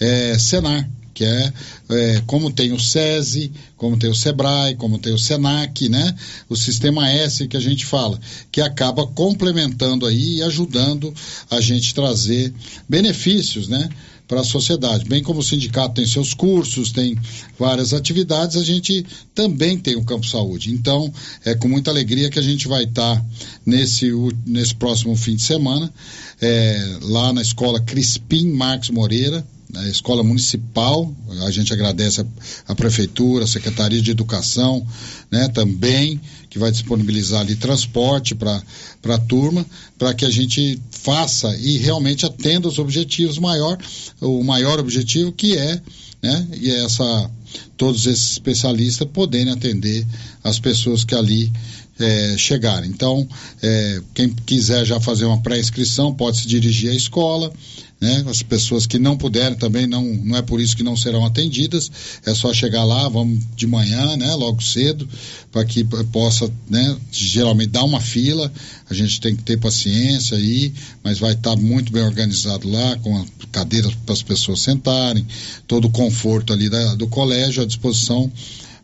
é, Senar, que é, é, como tem o SESI, como tem o SEBRAE, como tem o SENAC, né? O sistema S que a gente fala, que acaba complementando aí e ajudando a gente trazer benefícios, né? para a sociedade. Bem como o sindicato tem seus cursos, tem várias atividades, a gente também tem o Campo Saúde. Então, é com muita alegria que a gente vai estar tá nesse, nesse próximo fim de semana, é, lá na escola Crispim Marques Moreira, na escola municipal, a gente agradece a, a, prefeitura, a Secretaria de Educação, né, também, que vai disponibilizar ali transporte para a turma, para que a gente faça e realmente atenda os objetivos maior, o maior objetivo que é, né, e é essa todos esses especialistas poderem atender as pessoas que ali é, chegarem. Então, é, quem quiser já fazer uma pré-inscrição pode se dirigir à escola né? As pessoas que não puderem também não, não é por isso que não serão atendidas, é só chegar lá, vamos de manhã, né? Logo cedo, para que possa, né? Geralmente dá uma fila, a gente tem que ter paciência aí, mas vai estar tá muito bem organizado lá, com cadeiras para as pessoas sentarem, todo o conforto ali da, do colégio à disposição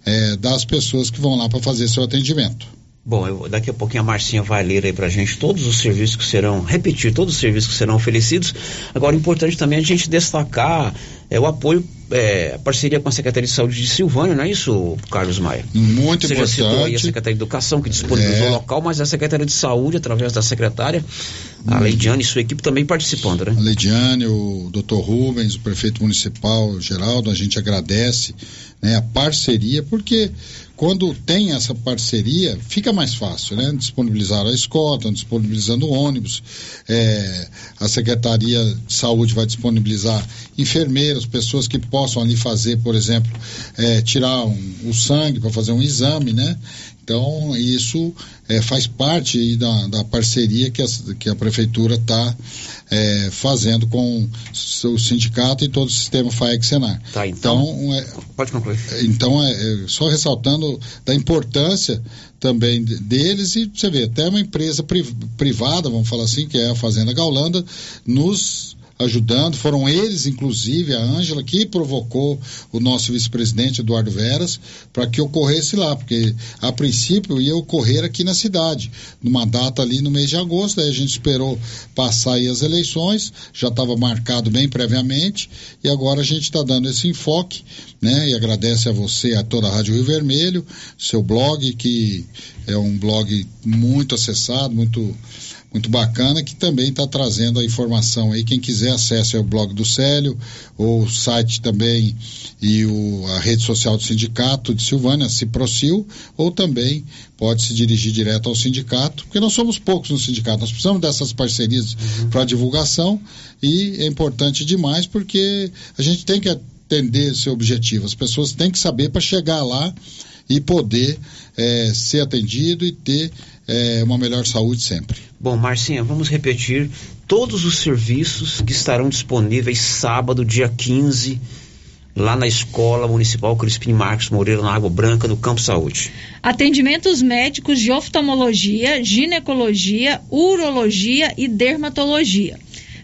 é, das pessoas que vão lá para fazer seu atendimento.
Bom, eu, daqui a pouquinho a Marcinha vai ler aí pra gente todos os serviços que serão, repetir todos os serviços que serão oferecidos. Agora, importante também a gente destacar é, o apoio, é, a parceria com a Secretaria de Saúde de Silvânia, não é isso, Carlos Maia?
Muito
Você
importante.
Você já citou aí a Secretaria de Educação, que disponibilizou é. o local, mas a Secretaria de Saúde, através da secretária, a hum. Leidiane e sua equipe também participando, né?
A Leidiane, o doutor Rubens, o prefeito municipal, Geraldo, a gente agradece né, a parceria, porque quando tem essa parceria, fica mais fácil, né? Disponibilizar a escola, estão disponibilizando ônibus, é, a Secretaria de Saúde vai disponibilizar enfermeiros, pessoas que possam ali fazer, por exemplo, é, tirar um, o sangue para fazer um exame, né? Então, isso é, faz parte da, da, parceria que a, que a prefeitura está é, fazendo com o sindicato e todo o sistema FAEC Senar.
Tá, então,
então é,
pode concluir.
Então, é, é, só ressaltando da importância também deles e você vê, até uma empresa privada, vamos falar assim, que é a Fazenda Gaulanda, nos ajudando. Foram eles, inclusive, a Ângela, que provocou o nosso vice-presidente Eduardo Veras para que ocorresse lá, porque a princípio ia ocorrer aqui na cidade, numa data ali no mês de agosto. Aí a gente esperou passar aí as eleições, já estava marcado bem previamente, e agora a gente está dando esse enfoque, né? E agradece a você, a toda a Rádio Rio Vermelho, seu blog, que é um blog muito acessado, muito muito bacana que também está trazendo a informação aí. Quem quiser acesse o blog do Célio, ou o site também e o, a rede social do sindicato de Silvânia, Ciprocil, ou também pode se dirigir direto ao sindicato, porque nós somos poucos no sindicato, nós precisamos dessas parcerias uhum. para divulgação e é importante demais porque a gente tem que atender esse objetivo. As pessoas têm que saber para chegar lá e poder é, ser atendido e ter é, uma melhor saúde sempre.
Bom, Marcinha, vamos repetir todos os serviços que estarão disponíveis sábado, dia 15, lá na Escola Municipal Crispim Marques Moreira, na Água Branca, no Campo Saúde.
Atendimentos médicos de oftalmologia, ginecologia, urologia e dermatologia.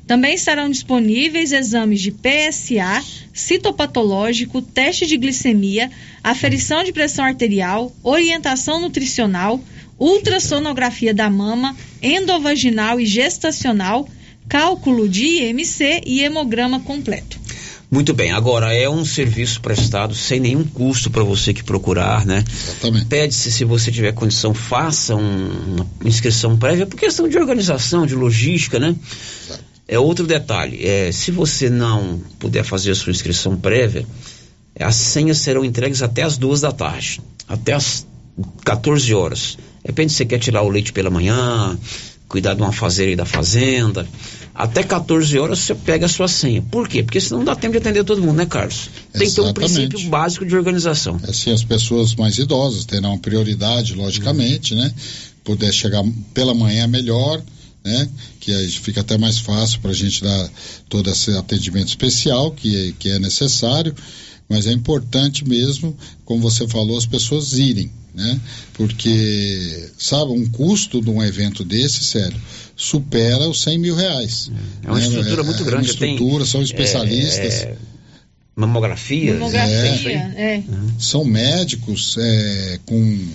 Também estarão disponíveis exames de PSA, citopatológico, teste de glicemia, aferição de pressão arterial, orientação nutricional, ultrassonografia da mama, endovaginal e gestacional, cálculo de IMC e hemograma completo.
Muito bem, agora é um serviço prestado sem nenhum custo para você que procurar, né?
Exatamente.
Pede-se, se você tiver condição, faça um, uma inscrição prévia, por questão de organização, de logística, né? Exato. É outro detalhe, é, se você não puder fazer a sua inscrição prévia, as senhas serão entregues até as duas da tarde, até as 14 horas. Depende se você quer tirar o leite pela manhã, cuidar de uma fazeira aí da fazenda. Até 14 horas você pega a sua senha. Por quê? Porque senão não dá tempo de atender todo mundo, né, Carlos? Tem que ter um
Exatamente.
princípio básico de organização.
Assim, as pessoas mais idosas terão prioridade, logicamente, né? Puder chegar pela manhã melhor, né? Que aí fica até mais fácil para a gente dar todo esse atendimento especial que, é- que é necessário, mas é importante mesmo, como você falou, as pessoas irem, né? Porque, sabe, um custo de um evento desse, sério, supera os 100 mil reais.
É uma
né?
estrutura muito
é
grande.
Uma estrutura,
tem,
são especialistas.
é, é, mamografia.
Mamografia,
né?
é.
são médicos é, com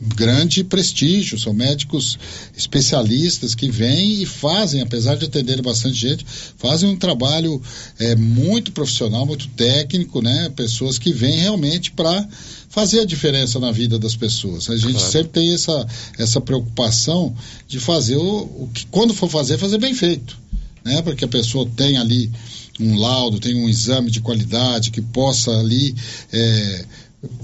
grande prestígio, são médicos especialistas que vêm e fazem, apesar de atenderem bastante gente, fazem um trabalho é, muito profissional, muito técnico, né? Pessoas que vêm realmente para fazer a diferença na vida das pessoas. A gente
Claro.
sempre tem essa, essa preocupação de fazer o, o que, quando for fazer, fazer bem feito, né? Para que a pessoa tenha ali um laudo, tenha um exame de qualidade que possa ali é,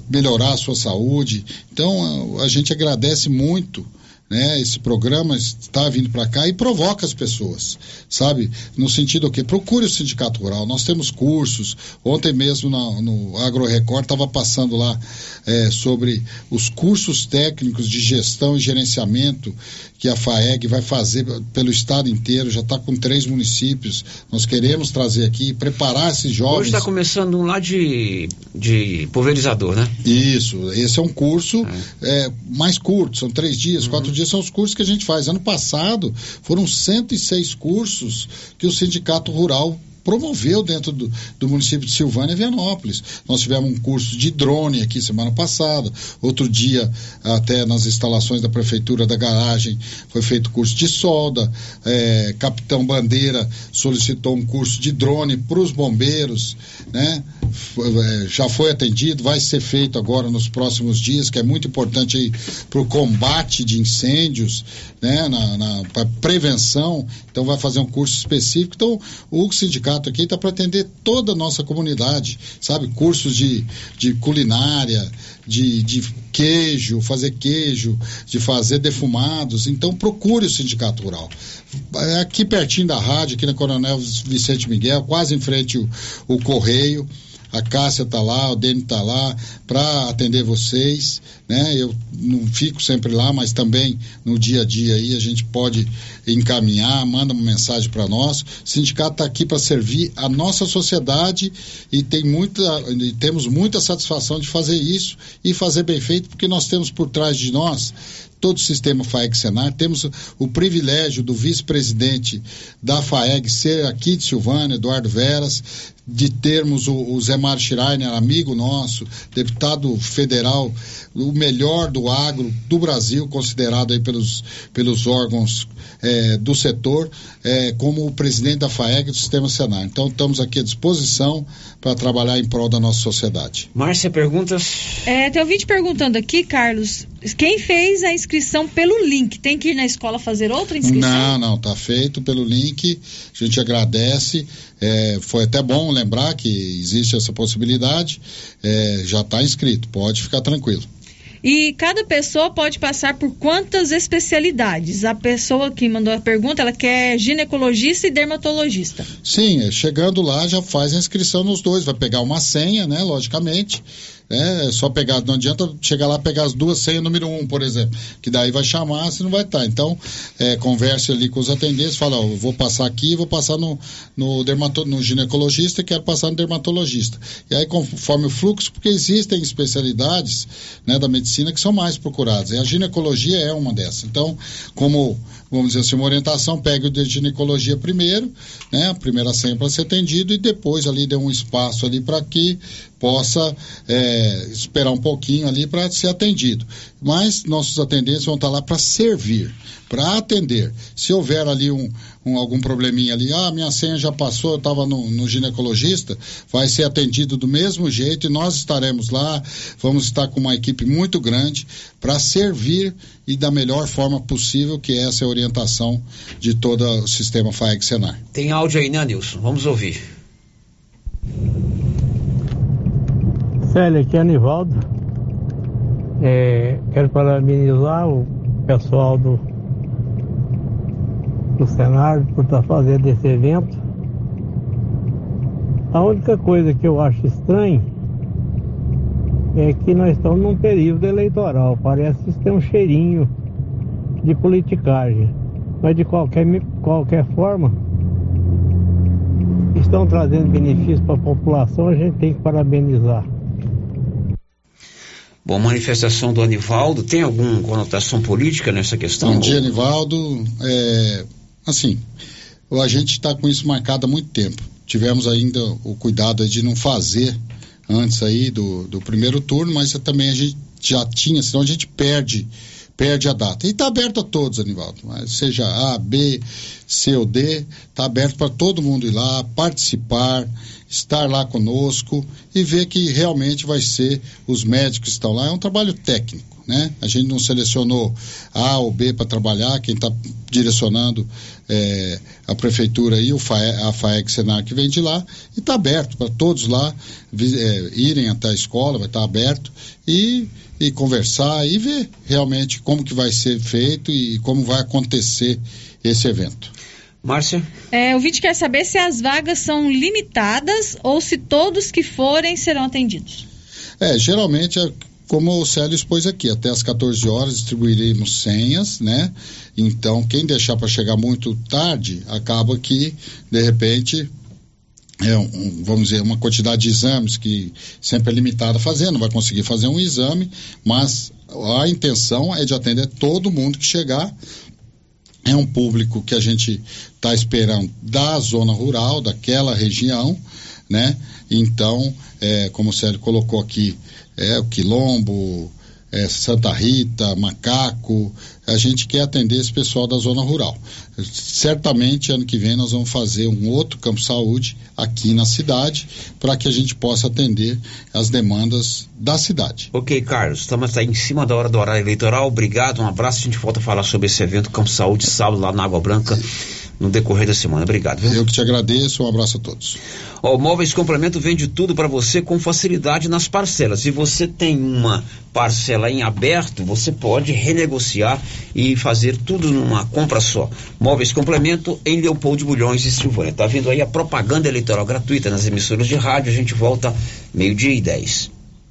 melhorar a sua saúde. Então a, gente agradece muito. Né, esse programa está vindo para cá e provoca as pessoas, sabe? No sentido que procure o sindicato rural. Nós temos cursos. Ontem mesmo no Agro Record estava passando lá é, sobre os cursos técnicos de gestão e gerenciamento que a FAEG vai fazer pelo estado inteiro. Já está com três municípios. Nós queremos trazer aqui preparar esses jovens.
Hoje está começando um lá de, de pulverizador, né?
Isso, esse é um curso é, mais curto, são três dias,
Uhum.
quatro dias são os cursos que a gente faz. Ano passado foram 106 cursos que o Sindicato Rural promoveu dentro do, do município de Silvânia e Vianópolis. Nós tivemos um curso de drone aqui semana passada, outro dia até nas instalações da prefeitura da garagem foi feito curso de solda, é, Capitão Bandeira solicitou um curso de drone para os bombeiros, né? É, já foi atendido, vai ser feito agora nos próximos dias, que é muito importante para o combate de incêndios, né? Na, na prevenção, então vai fazer um curso específico. Então o sindicato aqui está para atender toda a nossa comunidade, sabe? Cursos de, de culinária, de, de queijo, fazer queijo, de fazer defumados. Então procure o sindicato rural. É aqui pertinho da rádio, aqui na Coronel Vicente Miguel, quase em frente o, o Correio. A Cássia está lá, o Dene está lá para atender vocês, né? Eu não fico sempre lá, mas também no dia a dia aí a gente pode encaminhar, manda uma mensagem para nós. O sindicato está aqui para servir a nossa sociedade e tem muita, e temos muita satisfação de fazer isso e fazer bem feito, porque nós temos por trás de nós todo o sistema FAEG Senar. Temos o privilégio do vice-presidente da FAEG ser aqui de Silvânia, Eduardo Veras, de termos o, o Zé Mário Schreiner, amigo nosso, deputado federal, o melhor do agro do Brasil, considerado aí pelos, pelos órgãos eh, do setor, eh, como o presidente da FAEG do Sistema Senar. Então, estamos aqui à disposição para trabalhar em prol da nossa sociedade.
Márcia, perguntas?
É, tem vídeo perguntando aqui, Carlos, quem fez a inscrição pelo link, tem que ir na escola fazer outra inscrição?
Não, não, tá feito pelo link. A gente agradece. É, foi até bom lembrar que existe essa possibilidade. É, já está inscrito, pode ficar tranquilo.
E cada pessoa pode passar por quantas especialidades? A pessoa que mandou a pergunta, ela quer ginecologista e dermatologista.
Sim, é, chegando lá já faz a inscrição nos dois. Vai pegar uma senha, né? Logicamente. É só pegar, não adianta chegar lá pegar as duas senhas número um, por exemplo, que daí vai chamar, se não vai estar. Então, é, converse ali com os atendentes, fala, ó, vou passar aqui, vou passar no, no, dermato, no ginecologista e quero passar no dermatologista. E aí, conforme o fluxo, porque existem especialidades né, da medicina que são mais procuradas. E a ginecologia é uma dessas. Então, como, vamos dizer assim, uma orientação, pegue o de ginecologia primeiro, né, a primeira senha para ser atendido, e depois ali dê um espaço ali para que possa é, esperar um pouquinho ali para ser atendido. Mas nossos atendentes vão estar lá para servir, para atender. Se houver ali um, um, algum probleminha ali, ah, minha senha já passou, eu estava no, no ginecologista, vai ser atendido do mesmo jeito e nós estaremos lá, vamos estar com uma equipe muito grande para servir e da melhor forma possível, que essa é a orientação de todo o sistema FAEG Senar.
Tem áudio aí, né, Nilson? Vamos ouvir.
Célia, aqui é Anivaldo. É, quero parabenizar o pessoal do, do Senado por estar fazendo esse evento. A única coisa que eu acho estranho é que nós estamos num período eleitoral. Parece que tem um cheirinho de politicagem. Mas de qualquer, qualquer forma, estão trazendo benefícios para a população, a gente tem que parabenizar.
Bom, manifestação do Anivaldo, tem alguma conotação política nessa questão?
Bom dia, Anivaldo. É, assim, a gente está com isso marcado há muito tempo. Tivemos ainda o cuidado de não fazer antes aí do, do primeiro turno, mas também a gente já tinha, senão a gente perde perde a data. E está aberto a todos, Anivaldo. Seja A, B, C ou D, está aberto para todo mundo ir lá, participar, estar lá conosco e ver que realmente vai ser os médicos que estão lá. É um trabalho técnico. Né? A gente não selecionou A ou B para trabalhar, quem está direcionando é, a prefeitura e o FAE, a FAEG Senar que vem de lá, e está aberto para todos lá é, irem até a escola, vai estar tá aberto, e e conversar e ver realmente como que vai ser feito e como vai acontecer esse evento.
Márcia?
É, o vídeo quer saber se as vagas são limitadas ou se todos que forem serão atendidos.
É, geralmente é como o Célio expôs aqui, até às 14 horas distribuiremos senhas, né? Então, quem deixar para chegar muito tarde, acaba que, de repente, é um, vamos dizer, uma quantidade de exames que sempre é limitada a fazer, não vai conseguir fazer um exame, mas a intenção é de atender todo mundo que chegar. É um público que a gente está esperando da zona rural, daquela região, né? Então, é, como o Célio colocou aqui, é o quilombo, é, Santa Rita, Macaco, a gente quer atender esse pessoal da zona rural. Certamente, ano que vem, nós vamos fazer um outro campo saúde aqui na cidade para que a gente possa atender as demandas da cidade.
Ok, Carlos, estamos em cima da hora do horário eleitoral. Obrigado, um abraço. A gente volta a falar sobre esse evento Campo Saúde, sábado, lá na Água Branca no decorrer da semana. Obrigado. Viu?
Eu que te agradeço, um abraço a todos.
O Móveis Complemento vende tudo para você com facilidade nas parcelas. Se você tem uma parcela em aberto, você pode renegociar e fazer tudo numa compra só. Móveis Complemento em Leopoldo Bulhões e Silvânia. Tá vindo aí a propaganda eleitoral gratuita nas emissoras de rádio. A gente volta meio-dia e dez.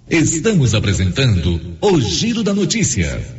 Estamos apresentando o Giro da Notícia.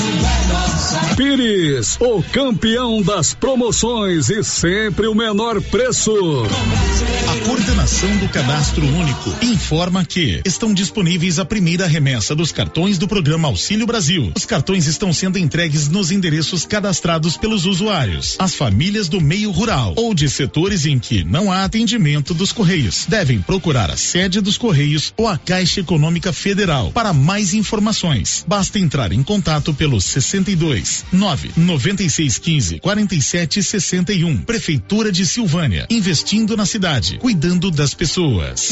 Pires, o campeão das promoções e sempre o menor preço.
A coordenação do cadastro único informa que estão disponíveis a primeira remessa dos cartões do programa Auxílio Brasil. Os cartões estão sendo entregues nos endereços cadastrados pelos usuários. As famílias do meio rural ou de setores em que não há atendimento dos Correios devem procurar a sede dos Correios ou a Caixa Econômica Federal. Para mais informações, basta entrar em contato pelo 62 9 96 15 47 61. Prefeitura de Silvânia. Investindo na cidade, cuidando das pessoas.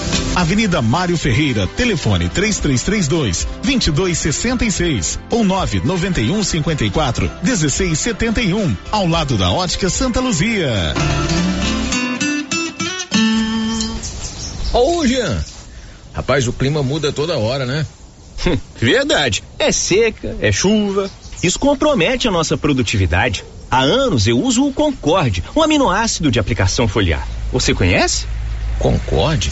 Avenida Mário Ferreira, telefone 3332 2266 ou 991 54 1671, ao lado da Ótica Santa Luzia.
Ô, Jean,
Rapaz, o clima muda toda hora, né?
Verdade. É seca, é chuva. Isso compromete a nossa produtividade. Há anos eu uso o Concorde, um aminoácido de aplicação foliar. Você conhece?
Concorde?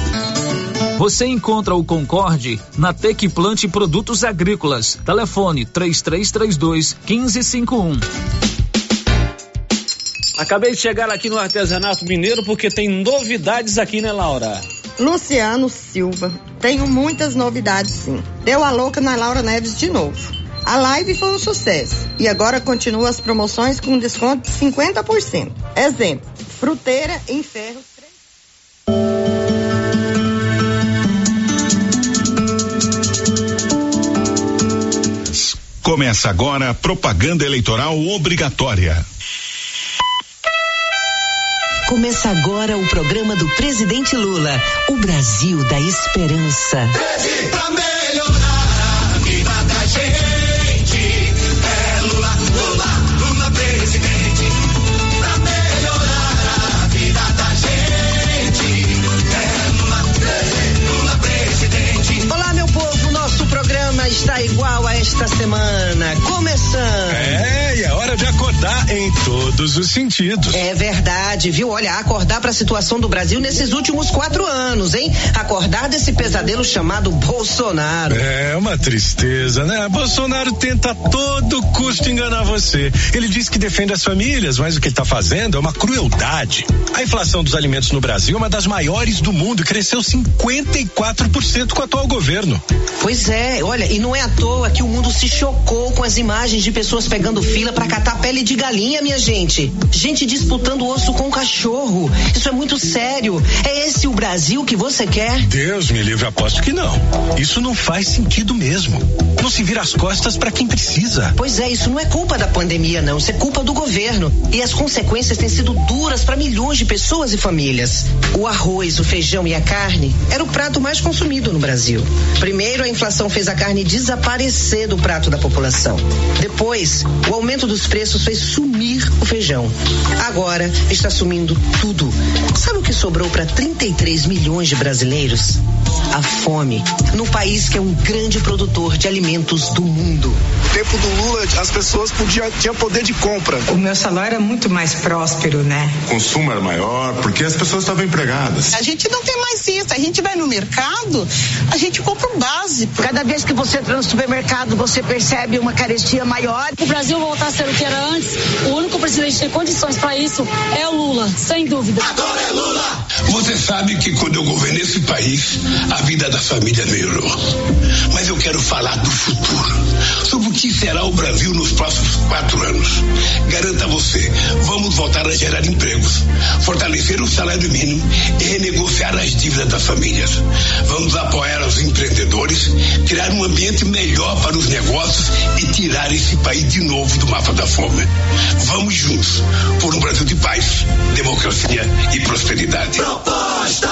Você encontra o Concorde na Tec Plante Produtos Agrícolas. Telefone 3332 1551.
Acabei de chegar aqui no Artesanato Mineiro porque tem novidades aqui, né, Laura?
Luciano Silva. Tenho muitas novidades, sim. Deu a louca na Laura Neves de novo. A live foi um sucesso e agora continua as promoções com desconto de 50%. Exemplo: fruteira em ferro.
Começa agora propaganda eleitoral obrigatória.
Começa agora o programa do presidente Lula, o Brasil da Esperança.
Igual a esta semana. Começando.
É, e é hora de acordar em todos os sentidos.
É verdade, viu? Olha, acordar para a situação do Brasil nesses últimos quatro anos, hein? Acordar desse pesadelo chamado Bolsonaro.
É uma tristeza, né? Bolsonaro tenta a todo custo enganar você. Ele diz que defende as famílias, mas o que ele está fazendo é uma crueldade. A inflação dos alimentos no Brasil é uma das maiores do mundo e cresceu 54% com o atual governo.
Pois é, olha, e não é à toa que o mundo se chocou com as imagens de pessoas pegando fila para catar pele de galinha, minha gente. Gente disputando osso com cachorro. Isso é muito sério. É esse o Brasil que você quer?
Deus me livre, aposto que não. Isso não faz sentido mesmo. Não se vira as costas para quem precisa.
Pois é, isso não é culpa da pandemia, não. Isso é culpa do governo. E as consequências têm sido duras para milhões de pessoas e famílias. O arroz, o feijão e a carne era o prato mais consumido no Brasil. Primeiro, a inflação fez a carne desaparecer do prato da população. Depois, o aumento dos preços fez sumir o feijão. Agora está sumindo tudo. Sabe o que sobrou para 33 milhões de brasileiros? A fome. No país que é um grande produtor de alimentos do mundo.
No tempo do Lula, as pessoas podiam tinham poder de compra.
O meu salário era muito mais próspero, né?
O consumo era maior porque as pessoas estavam empregadas.
A gente não tem mais isso. A gente vai no mercado, a gente compra o básico.
Cada vez que você entra no supermercado, você percebe uma carestia maior.
O Brasil voltar a ser o que era antes, o único presidente que tem condições para isso é o Lula, sem dúvida.
Agora é Lula! Você sabe que quando eu governei esse país, a vida das famílias melhorou. Mas eu quero falar do futuro, sobre o que será o Brasil nos próximos quatro anos. Garanto a você, vamos voltar a gerar empregos, fortalecer o salário mínimo e renegociar as dívidas das famílias. Vamos apoiar os empreendedores, criar um ambiente melhor para os negócios e tirar esse país de novo do mapa da fome. Vamos juntos por um Brasil de paz, democracia e prosperidade. Proposta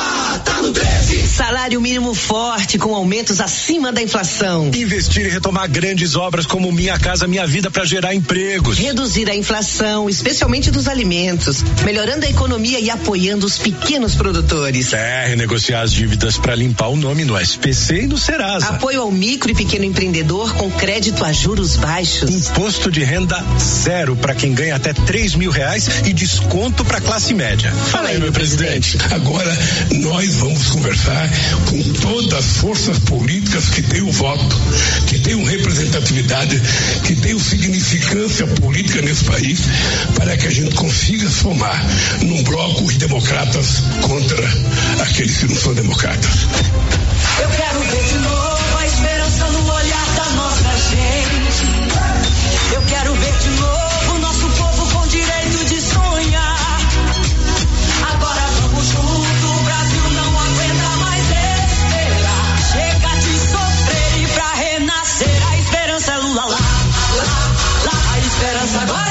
tá no 13.
Salário mínimo forte com aumentos acima da inflação.
Investir e retomar grandes obras como Minha Casa Minha Vida para gerar empregos.
Reduzir a inflação, especialmente dos alimentos, melhorando a economia e apoiando os pequenos produtores.
É, renegociar as dívidas para limpar o nome no SPC e no Serasa.
Apoio ao micro e pequeno empreendedor com crédito a juros baixos.
Imposto de renda zero para quem ganha até três mil reais e desconto para classe média.
Fala aí, meu presidente.
Agora nós vamos conversar com todas as forças políticas que têm o voto, que têm representatividade, que têm significância política nesse país, para que a gente consiga somar num bloco os democratas contra aqueles que não são democratas.
Eu quero ver de novo a esperança no olhar da nossa gente. Shabbat.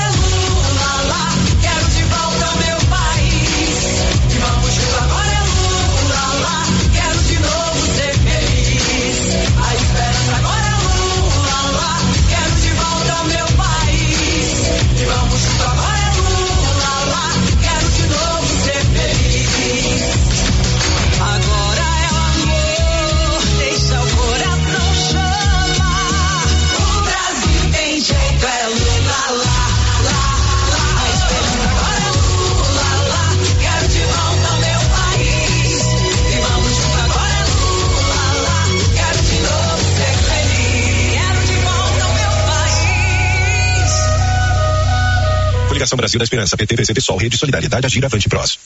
Coligação Brasil da Esperança, PT, PCB, Sol, Rede Solidariedade, Agir, Avante Prós.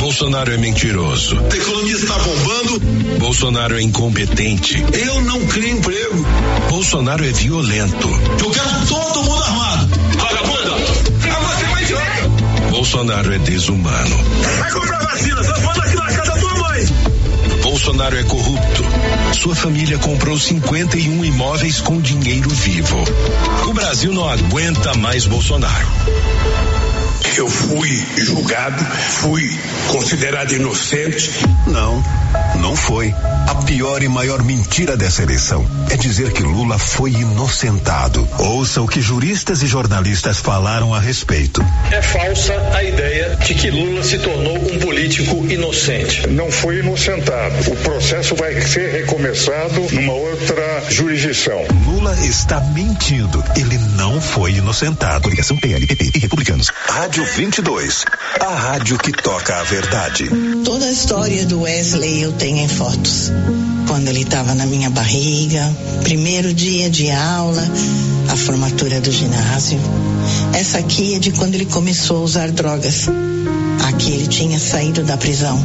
Bolsonaro é mentiroso.
A economia está bombando.
Bolsonaro é incompetente.
Eu não crio emprego.
Bolsonaro é violento.
Eu quero todo mundo armado. Vagabunda! Agora você vai idiota!
Bolsonaro é desumano.
Vai comprar vacina, só manda aqui na casa da tua mãe.
Bolsonaro é corrupto. Sua família comprou 51 imóveis com dinheiro vivo. O Brasil não aguenta mais Bolsonaro.
Eu fui julgado, fui considerado inocente.
Não, não foi. A pior e maior mentira dessa eleição é dizer que Lula foi inocentado. Ouça o que juristas e jornalistas falaram a respeito.
É falsa a ideia de que Lula se tornou um político inocente.
Não foi inocentado. O processo vai ser recomeçado numa outra jurisdição.
Lula está mentindo. Ele não foi inocentado. Coligação PL, PP e Republicanos. Rádio 22. A rádio que toca a verdade.
Toda a história do Wesley eu tenho em fotos. Quando ele estava na minha barriga, primeiro dia de aula, a formatura do ginásio. Essa aqui é de quando ele começou a usar drogas. Aqui ele tinha saído da prisão.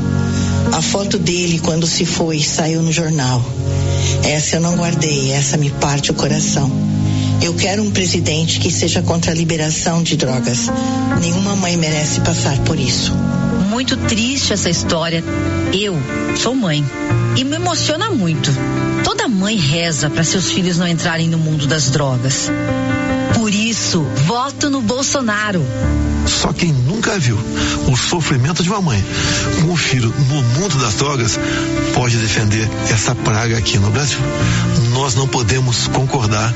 A foto dele quando se foi saiu no jornal. Essa eu não guardei, essa me parte o coração. Eu quero um presidente que seja contra a liberação de drogas. Nenhuma mãe merece passar por isso.
Muito triste essa história. Eu sou mãe e me emociona muito. Toda mãe reza para seus filhos não entrarem no mundo das drogas. Por isso, voto no Bolsonaro.
Só quem nunca viu o sofrimento de uma mãe com um filho no mundo das drogas pode defender essa praga aqui no Brasil. Nós não podemos concordar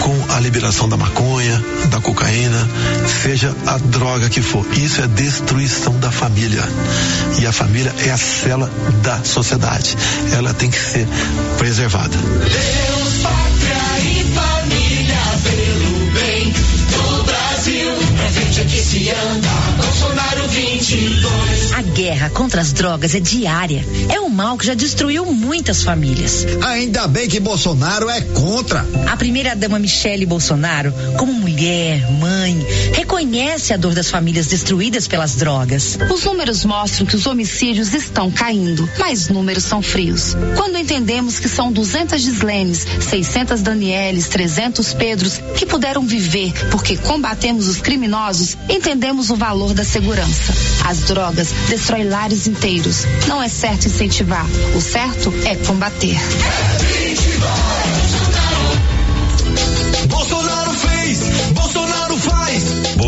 com a liberação da maconha, da cocaína, seja a droga que for. Isso é destruição da família. E a família é a cela da sociedade. Ela tem que ser preservada.
Deus, se. Bolsonaro 22.
A guerra contra as drogas é diária. É um mal que já destruiu muitas famílias.
Ainda bem que Bolsonaro é contra.
A primeira-dama Michele Bolsonaro, como mulher, mãe, reconhece a dor das famílias destruídas pelas drogas.
Os números mostram que os homicídios estão caindo, mas números são frios. Quando entendemos que são 200 Gislenes, 600 Danieles, 300 Pedros que puderam viver porque combatemos os criminosos, entendemos o valor da segurança. As drogas destroem lares inteiros. Não é certo incentivar, o certo é combater.
Bolsonaro fez, Bolsonaro.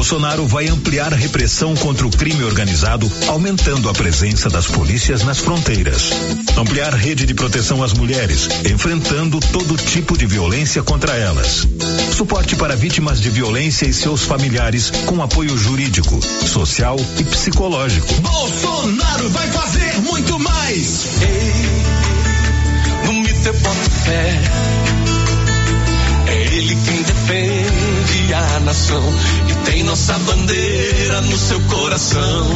Bolsonaro vai ampliar a repressão contra o crime organizado, aumentando a presença das polícias nas fronteiras. Ampliar rede de proteção às mulheres, enfrentando todo tipo de violência contra elas. Suporte para vítimas de violência e seus familiares com apoio jurídico, social e psicológico.
Bolsonaro vai fazer muito mais. Ei, eu boto fé. Ele quem defende a nação e tem nossa bandeira no seu coração.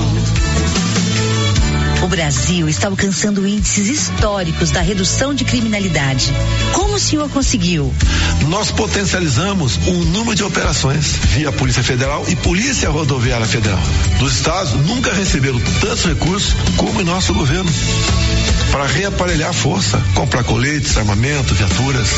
O Brasil está alcançando índices históricos da redução de criminalidade. Como o senhor conseguiu?
Nós potencializamos o número de operações via Polícia Federal e Polícia Rodoviária Federal. Dos estados nunca receberam tantos recursos como em nosso governo para reaparelhar a força, comprar coletes, armamento, viaturas.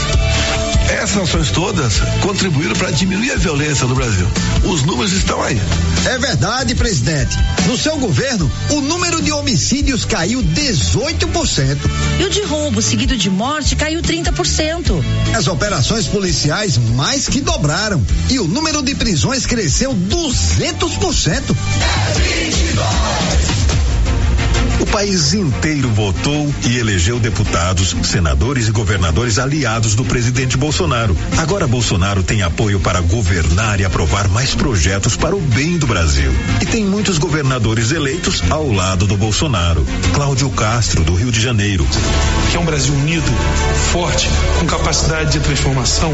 Essas ações todas contribuíram para diminuir a violência no Brasil. Os números estão aí.
É verdade, presidente. No seu governo, o número de homicídios caiu 18%.
E o de roubo seguido de morte caiu 30%.
As operações policiais mais que dobraram. E o número de prisões cresceu 200%.
O país inteiro votou e elegeu deputados, senadores e governadores aliados do presidente Bolsonaro. Agora Bolsonaro tem apoio para governar e aprovar mais projetos para o bem do Brasil. E tem muitos governadores eleitos ao lado do Bolsonaro. Cláudio Castro, do Rio de Janeiro.
Que é um Brasil unido, forte, com capacidade de transformação.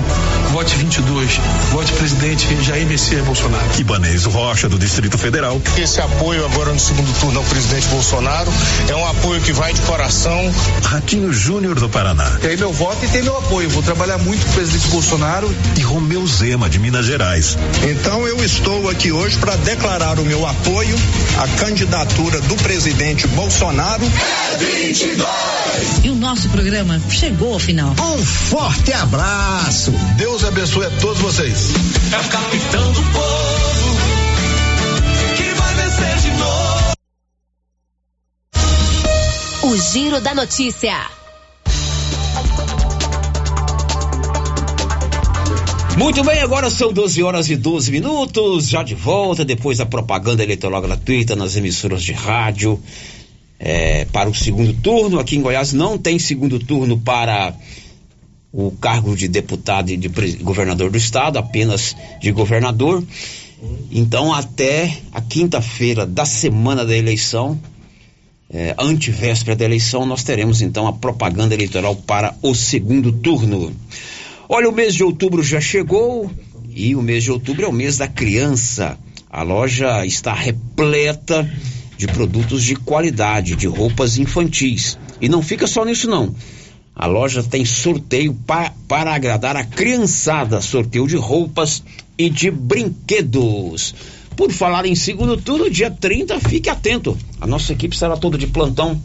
Vote 22. Vote presidente Jair Messias Bolsonaro.
Ibanez Rocha, do Distrito Federal.
Esse apoio agora no segundo turno ao presidente Bolsonaro
é um apoio que vai de coração.
Ratinho Júnior do Paraná.
Tem meu voto e tem meu apoio. Vou trabalhar muito com o presidente Bolsonaro.
E Romeu Zema, de Minas Gerais.
Então eu estou aqui hoje para declarar o meu apoio à candidatura do presidente Bolsonaro.
É 22.
E o nosso programa chegou ao final.
Um forte abraço.
Deus abençoe a todos vocês.
É o capitão do povo
O Giro da Notícia.
Muito bem, agora são 12 horas e 12 minutos, já de volta, depois da propaganda eleitoral gratuita nas emissoras de rádio. É, para o segundo turno, aqui em Goiás não tem segundo turno para o cargo de deputado e de governador do estado, apenas de governador. Então, até a quinta-feira da semana da eleição, é, antivéspera da eleição, nós teremos então a propaganda eleitoral para o segundo turno. Olha, o mês de outubro já chegou e o mês de outubro é o mês da criança. A loja está repleta de produtos de qualidade, de roupas infantis. E não fica só nisso não. A loja tem sorteio pa para agradar a criançada, sorteio de roupas e de brinquedos. Por falar em segundo turno, dia 30, fique atento. A nossa equipe será toda de plantão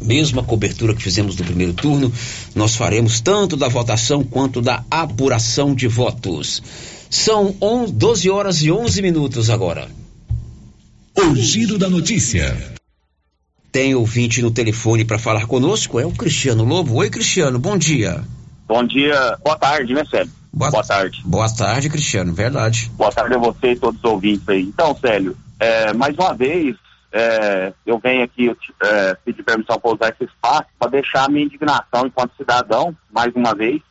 mesma cobertura que fizemos no primeiro turno, nós faremos tanto da votação quanto da apuração de votos. São 11, 12 horas e 11 minutos agora.
O giro da notícia.
Tem ouvinte no telefone para falar conosco, é o Cristiano Lobo. Oi, Cristiano, bom dia.
Bom dia, boa tarde, né, Célio?
Boa,
boa tarde.
Boa tarde, Cristiano, verdade.
Boa tarde a você e todos os ouvintes aí. Então, Célio, é, mais uma vez, é, eu venho aqui é, pedir permissão para usar esse espaço para deixar a minha indignação enquanto cidadão, mais uma vez,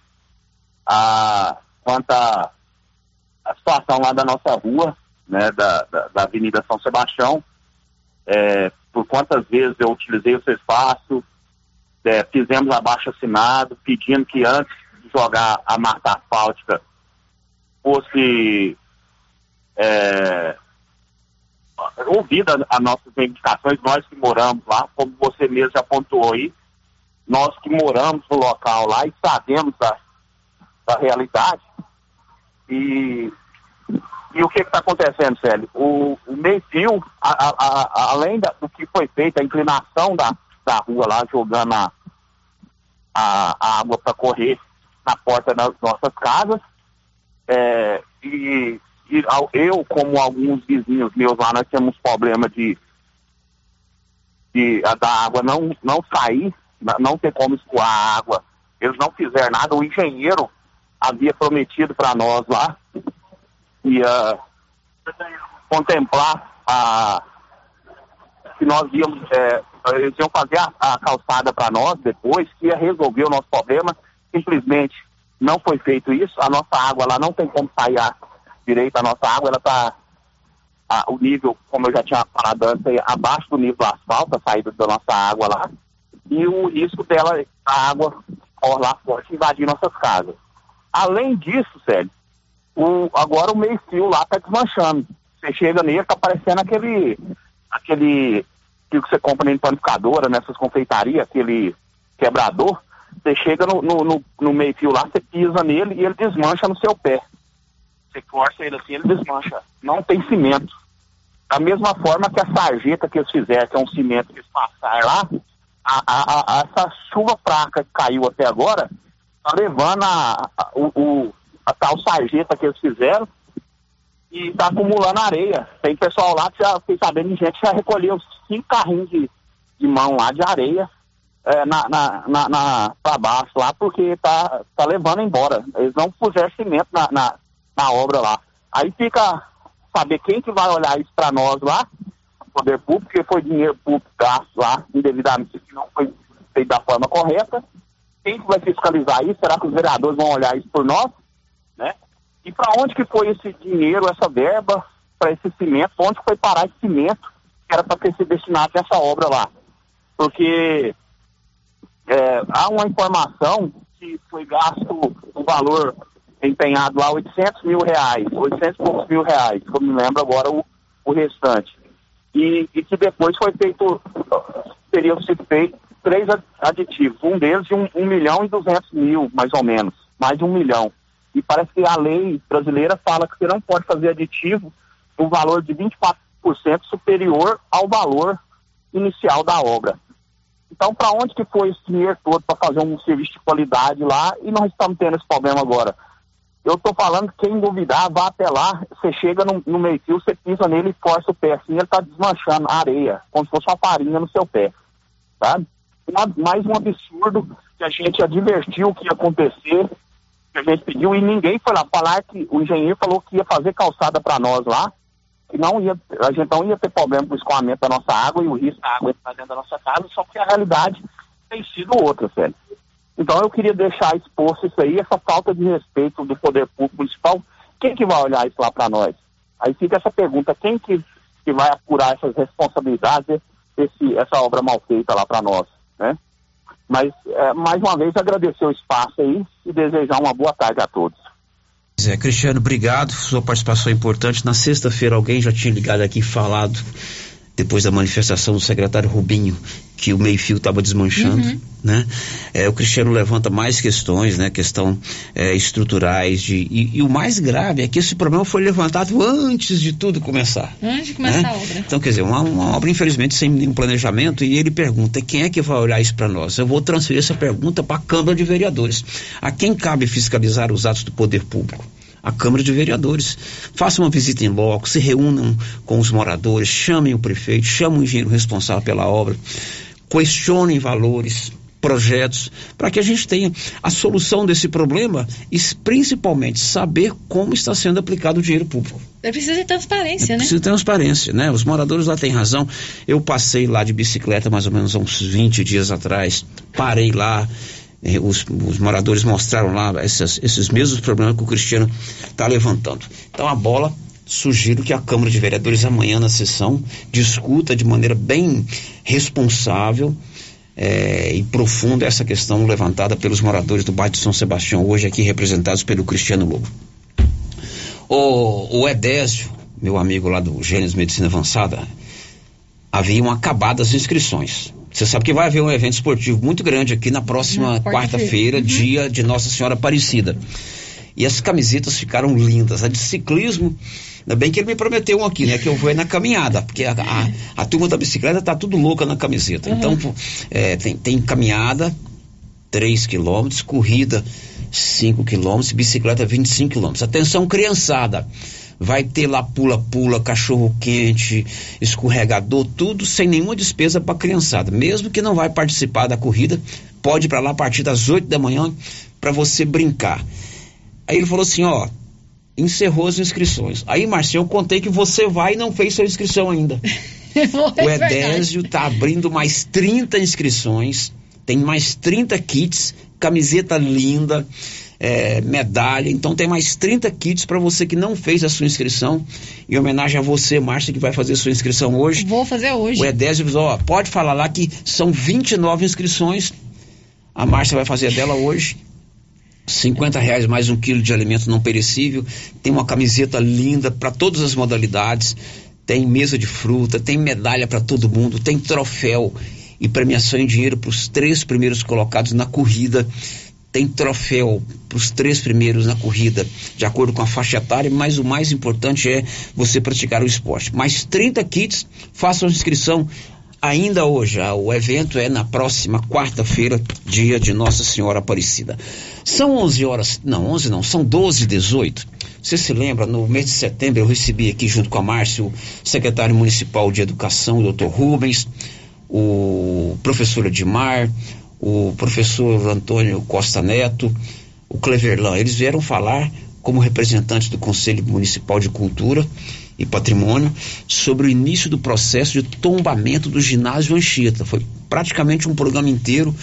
a, quanto à situação lá da nossa rua, né, da, da, da Avenida São Sebastião. É, por quantas vezes eu utilizei esse espaço, é, fizemos abaixo assinado, pedindo que antes jogar a marca asfáltica fosse é, ouvida as nossas reivindicações, nós que moramos lá, como você mesmo já pontuou aí, nós que moramos no local lá e sabemos da, da realidade. E, e o que está acontecendo, Célio? O, o meio-fio, além da, do que foi feito, a inclinação da, da rua lá, jogando a, a, a água para correr na porta das nossas casas, é, e e eu, como alguns vizinhos meus lá, nós temos problema de, de da água não, não sair, não ter como escoar a água. Eles não fizeram nada. O engenheiro havia prometido para nós lá ia contemplar a que nós íamos é, eles iam fazer a, a calçada para nós depois que ia resolver o nosso problema simplesmente não foi feito isso a nossa água lá não tem como sair direito, a nossa água, ela está, o nível, como eu já tinha falado antes, é abaixo do nível do asfalto, a saída da nossa água lá, e o risco dela, a água lá forte invadir nossas casas. Além disso, Sérgio, o, agora o meio-fio lá está desmanchando. Você chega nele, está parecendo aquele, aquele que você compra na panificadora, nessas confeitarias, aquele quebrador. Você chega no, no, no, no meio-fio lá, você pisa nele e ele desmancha no seu pé. Você força ele assim, ele desmancha. Não tem cimento. Da mesma forma que a sarjeta que eles fizeram, que é um cimento que eles passaram lá, a, a, a, essa chuva fraca que caiu até agora, tá levando a, a, o, a tal sarjeta que eles fizeram e tá acumulando areia. Tem pessoal lá que já fiquei sabendo gente já recolheu cinco carrinhos de, de mão lá de areia é, na, na, na, na para baixo lá, porque tá, tá levando embora. Eles não puseram cimento na, na, na obra lá. Aí fica saber quem que vai olhar isso para nós lá, poder público, porque foi dinheiro público gasto lá, indevidamente, que não foi feito da forma correta. Quem que vai fiscalizar isso? Será que os vereadores vão olhar isso por nós? Né? E para onde que foi esse dinheiro, essa verba, para esse cimento? Onde foi parar esse cimento que era para ter sido destinado nessa obra lá? Porque é, há uma informação que foi gasto um valor empenhado lá 800 mil reais, 800 e poucos mil reais, eu me lembro agora o, o restante. E, e que depois foi feito teriam sido feitos três ad- aditivos, um deles de um, um milhão e duzentos mil, mais ou menos, mais de um milhão. E parece que a lei brasileira fala que você não pode fazer aditivo no valor de 24% superior ao valor inicial da obra. Então, para onde que foi esse dinheiro todo para fazer um serviço de qualidade lá e nós estamos tendo esse problema agora? Eu estou falando que quem duvidar, vá até lá, você chega no, no meio-fio, você pisa nele e força o pé, assim ele está desmanchando a areia, como se fosse uma farinha no seu pé, sabe? Uma- mais um absurdo que a gente advertiu que ia acontecer, que a gente pediu e ninguém foi lá falar que o engenheiro falou que ia fazer calçada para nós lá, não ia, a gente não ia ter problema com o escoamento da nossa água e o risco da água entrar dentro da nossa casa, só que a realidade tem sido outra, sério. Então eu queria deixar exposto isso aí, essa falta de respeito do poder público municipal. Quem que vai olhar isso lá para nós? Aí fica essa pergunta, quem que, que vai apurar essas responsabilidades, esse, essa obra mal feita lá para nós, né? Mas, eh, mais uma vez, agradecer o espaço aí e desejar uma boa tarde a todos.
Zé Cristiano, obrigado. Sua participação é importante. Na sexta-feira, alguém já tinha ligado aqui e falado, depois da manifestação do secretário Rubinho, que o meio-fio estava desmanchando.
Uhum.
Né? É, o Cristiano levanta mais questões, né? Questão é, estruturais. De, e, e o mais grave é que esse problema foi levantado antes de tudo começar.
Antes de começar
né?
a obra.
Então, quer dizer, uma, uma obra, infelizmente, sem nenhum planejamento, e ele pergunta: quem é que vai olhar isso para nós? Eu vou transferir essa pergunta para a Câmara de Vereadores. A quem cabe fiscalizar os atos do poder público? A Câmara de Vereadores. Façam uma visita em loco, se reúnam com os moradores, chamem o prefeito, chamem o engenheiro responsável pela obra, questionem valores, projetos, para que a gente tenha a solução desse problema e principalmente saber como está sendo aplicado o dinheiro público.
É preciso de transparência, né?
Precisa de transparência, né? Os moradores lá têm razão. Eu passei lá de bicicleta mais ou menos há uns 20 dias atrás. Parei lá. Eh, Os, os moradores mostraram lá essas- esses mesmos problemas que o Cristiano está levantando. Então a bola, sugiro que a Câmara de Vereadores amanhã na sessão discuta de maneira bem responsável eh, e profunda essa questão levantada pelos moradores do bairro de São Sebastião, hoje aqui representados pelo Cristiano Lobo. O, o Edésio, meu amigo lá do Gênesis Medicina Avançada, haviam acabado as inscrições. Você sabe que vai haver um evento esportivo muito grande aqui na próxima
Na
quarta-feira,
quarta-feira.
dia de Nossa Senhora Aparecida. E as camisetas ficaram lindas. A de ciclismo, ainda bem que ele me prometeu um aqui, né? Que eu vou na caminhada, porque a, a, a turma da bicicleta tá tudo louca na camiseta. Então, é, tem, tem caminhada, 3 quilômetros, corrida 5 quilômetros, bicicleta 25 quilômetros. Atenção, criançada. Vai ter lá pula-pula, cachorro quente, escorregador, tudo sem nenhuma despesa para criançada. Mesmo que não vai participar da corrida, pode ir para lá a partir das 8 da manhã para você brincar. Aí ele falou assim, ó, encerrou as inscrições. Aí, Marcinho, eu contei que você vai e não fez sua inscrição ainda. O Edésio tá abrindo mais 30 inscrições, tem mais 30 kits, camiseta linda, é, medalha, então tem mais 30 kits para você que não fez a sua inscrição, em homenagem a você, Márcia, que vai fazer sua inscrição hoje.
Vou fazer hoje.
O diz, ó, pode falar lá que são 29 inscrições, a Márcia vai fazer dela hoje. 50 reais mais um quilo de alimento não perecível, tem uma camiseta linda para todas as modalidades, tem mesa de fruta, tem medalha para todo mundo, tem troféu e premiação em dinheiro para os três primeiros colocados na corrida, tem troféu para os três primeiros na corrida, de acordo com a faixa etária, mas o mais importante é você praticar o esporte. Mais 30 kits, façam inscrição ainda hoje. ah, O evento é na próxima quarta-feira, dia de Nossa Senhora Aparecida. São 11 horas, não, 11 não, são 12 e 18. Você se lembra, no mês de setembro eu recebi aqui junto com a Márcia o secretário municipal de educação, o doutor Rubens, o professor Edmar, o professor Antônio Costa Neto, o Cleverlan. Eles vieram falar como representantes do Conselho Municipal de Cultura e Patrimônio sobre o início do processo de tombamento do ginásio Anchieta. Foi praticamente um programa inteiro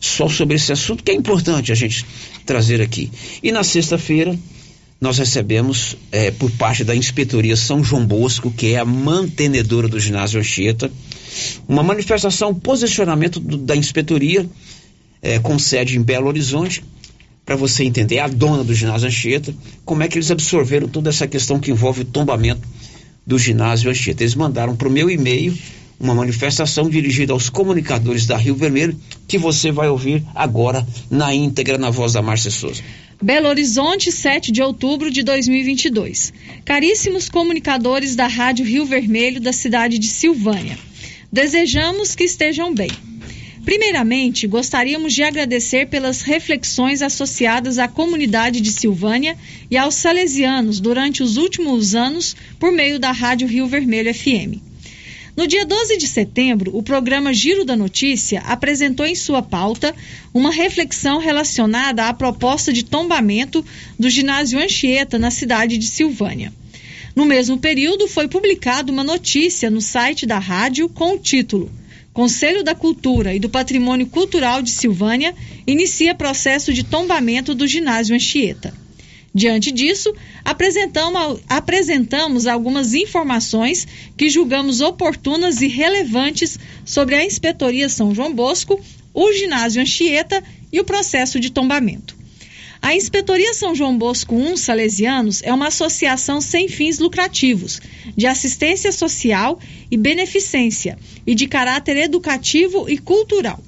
só sobre esse assunto que é importante a gente trazer aqui. E na sexta-feira nós recebemos eh, por parte da Inspetoria São João Bosco, que é a mantenedora do ginásio Anchieta, uma manifestação, posicionamento do- da inspetoria eh, com sede em Belo Horizonte, para você entender, a dona do ginásio Anchieta, como é que eles absorveram toda essa questão que envolve o tombamento do ginásio Anchieta. Eles mandaram para o meu e-mail
uma manifestação dirigida aos comunicadores da Rio Vermelho, que você vai ouvir agora na íntegra na voz da Márcia Souza.
Belo Horizonte, 7 de outubro de 2022. Caríssimos comunicadores da Rádio Rio Vermelho da cidade de Silvânia, desejamos que estejam bem. Primeiramente, gostaríamos de agradecer pelas reflexões associadas à comunidade de Silvânia e aos salesianos durante os últimos anos por meio da Rádio Rio Vermelho FM. No dia 12 de setembro, o programa Giro da Notícia apresentou em sua pauta uma reflexão relacionada à proposta de tombamento do ginásio Anchieta na cidade de Silvânia. No mesmo período, foi publicada uma notícia no site da rádio com o título Conselho da Cultura e do Patrimônio Cultural de Silvânia inicia processo de tombamento do ginásio Anchieta. Diante disso, apresentamos, algumas informações que julgamos oportunas e relevantes sobre a Inspetoria São João Bosco, o ginásio Anchieta e o processo de tombamento. A Inspetoria São João Bosco 1 Salesianos é uma associação sem fins lucrativos, de assistência social e beneficência e de caráter educativo e cultural.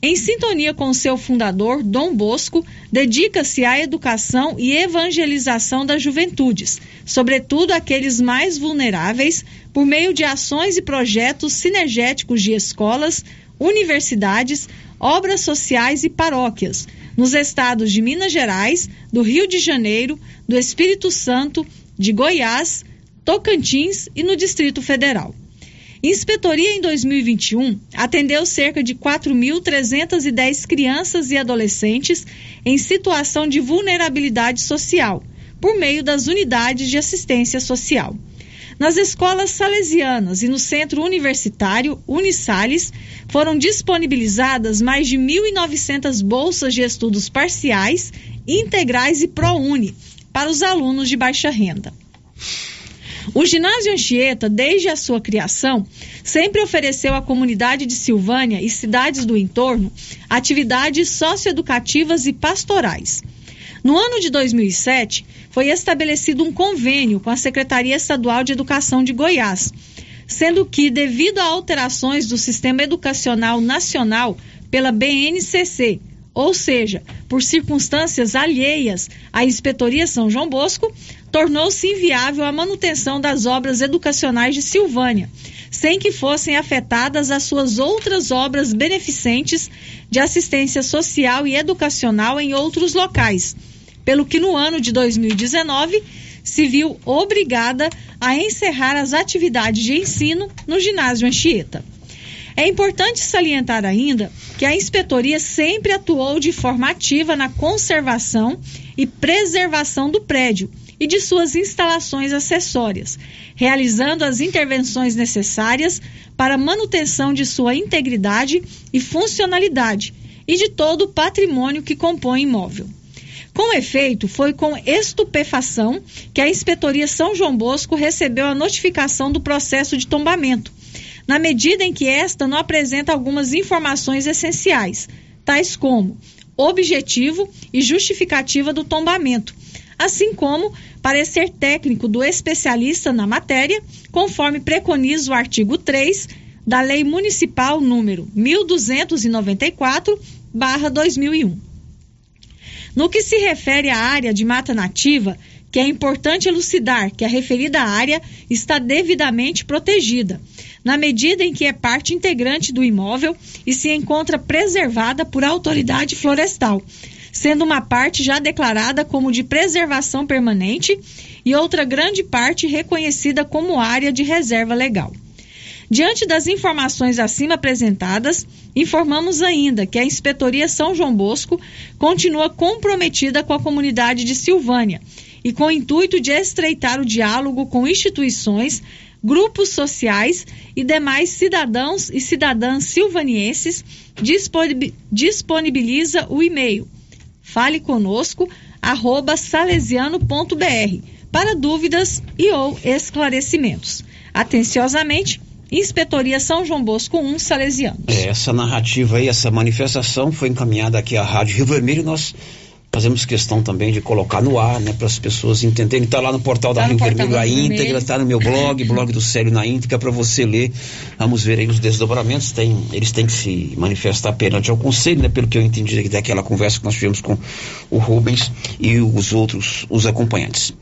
Em sintonia com seu fundador, Dom Bosco, dedica-se à educação e evangelização das juventudes, sobretudo aqueles mais vulneráveis, por meio de ações e projetos sinergéticos de escolas, universidades, obras sociais e paróquias, nos estados de Minas Gerais, do Rio de Janeiro, do Espírito Santo, de Goiás, Tocantins e no Distrito Federal. Inspetoria em 2021 atendeu cerca de 4.310 crianças e adolescentes em situação de vulnerabilidade social, por meio das unidades de assistência social. Nas escolas salesianas e no centro universitário Unisales foram disponibilizadas mais de 1.900 bolsas de estudos parciais, integrais e ProUni para os alunos de baixa renda. O ginásio Anchieta, desde a sua criação, sempre ofereceu à comunidade de Silvânia e cidades do entorno atividades socioeducativas e pastorais. No ano de 2007, foi estabelecido um convênio com a Secretaria Estadual de Educação de Goiás, sendo que, devido a alterações do Sistema Educacional Nacional pela BNCC, ou seja, por circunstâncias alheias à Inspetoria São João Bosco, tornou-se inviável a manutenção das obras educacionais de Silvânia, sem que fossem afetadas as suas outras obras beneficentes de assistência social e educacional em outros locais, pelo que no ano de 2019 se viu obrigada a encerrar as atividades de ensino no ginásio Anchieta. É importante salientar ainda que a inspetoria sempre atuou de forma ativa na conservação e preservação do prédio e de suas instalações acessórias, realizando as intervenções necessárias para manutenção de sua integridade e funcionalidade e de todo o patrimônio que compõe o imóvel. Com efeito, foi com estupefação que a Inspetoria São João Bosco recebeu a notificação do processo de tombamento, na medida em que esta não apresenta algumas informações essenciais, tais como objetivo e justificativa do tombamento, assim como parecer técnico do especialista na matéria, conforme preconiza o artigo 3 da Lei Municipal número 1294/2001. No que se refere à área de mata nativa, que é importante elucidar que a referida área está devidamente protegida, na medida em que é parte integrante do imóvel e se encontra preservada por autoridade florestal, sendo uma parte já declarada como de preservação permanente e outra grande parte reconhecida como área de reserva legal. Diante das informações acima apresentadas, informamos ainda que a Inspetoria São João Bosco continua comprometida com a comunidade de Silvânia e com o intuito de estreitar o diálogo com instituições, grupos sociais e demais cidadãos e cidadãs silvanienses, disponibiliza o e-mail fale conosco arroba salesiano.br para dúvidas e ou esclarecimentos. Atenciosamente, Inspetoria São João Bosco 1, Salesianos.
Essa narrativa aí, essa manifestação foi encaminhada aqui à Rádio Rio Vermelho. Nós
fazemos questão também de colocar no ar, né, para as pessoas entenderem. Está lá no portal da
Tá no
Rio Vermelho a íntegra, está no meu blog, blog do Célio na íntegra, para você ler. Vamos ver aí os desdobramentos. Tem, eles têm que se manifestar perante ao conselho, né, pelo que eu entendi daquela conversa que nós tivemos com o Rubens e os outros, os acompanhantes.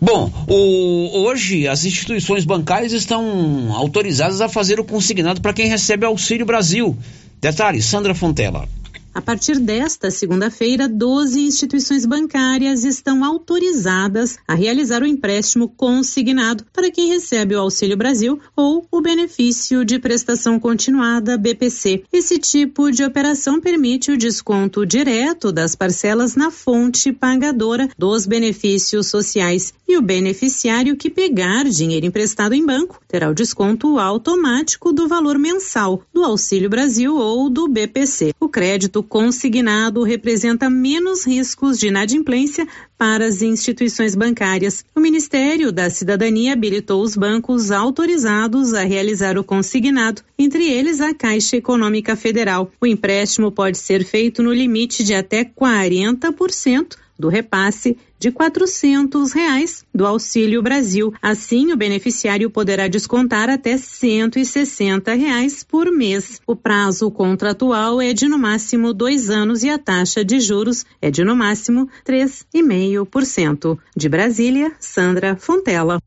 Bom, o- hoje as instituições bancárias estão autorizadas a fazer o consignado para quem recebe Auxílio Brasil. Detalhe, Sandra Fontela.
A partir desta segunda-feira, 12 instituições bancárias estão autorizadas a realizar o empréstimo consignado para quem recebe o Auxílio Brasil ou o benefício de prestação continuada BPC. Esse tipo de operação permite o desconto direto das parcelas na fonte pagadora dos benefícios sociais e o beneficiário que pegar dinheiro emprestado em banco terá o desconto automático do valor mensal do Auxílio Brasil ou do BPC. O crédito consignado representa menos riscos de inadimplência para as instituições bancárias. O Ministério da Cidadania habilitou os bancos autorizados a realizar o consignado, entre eles a Caixa Econômica Federal. O empréstimo pode ser feito no limite de até 40% do repasse de 400 reais do Auxílio Brasil. Assim, o beneficiário poderá descontar até 160 reais por mês. O prazo contratual é de no máximo dois anos e a taxa de juros é de no máximo 3,5%. De Brasília, Sandra Fontela.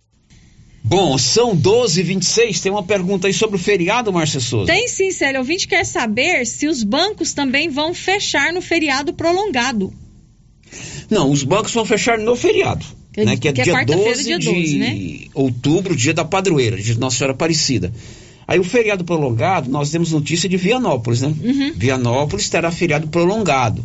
Bom, são 12 h 26 Tem uma pergunta aí sobre o feriado, Márcia Souza.
Tem sim, Célio. O ouvinte quer saber se os bancos também vão fechar no feriado prolongado.
Não, os bancos vão fechar no feriado.
Que-
né, que é
que é
dia
quarta-feira,
12
dia
de
12, né?
outubro, dia da padroeira, de Nossa Senhora Aparecida. Aí o feriado prolongado, nós temos notícia de Vianópolis, né?
Uhum.
Vianópolis terá feriado prolongado.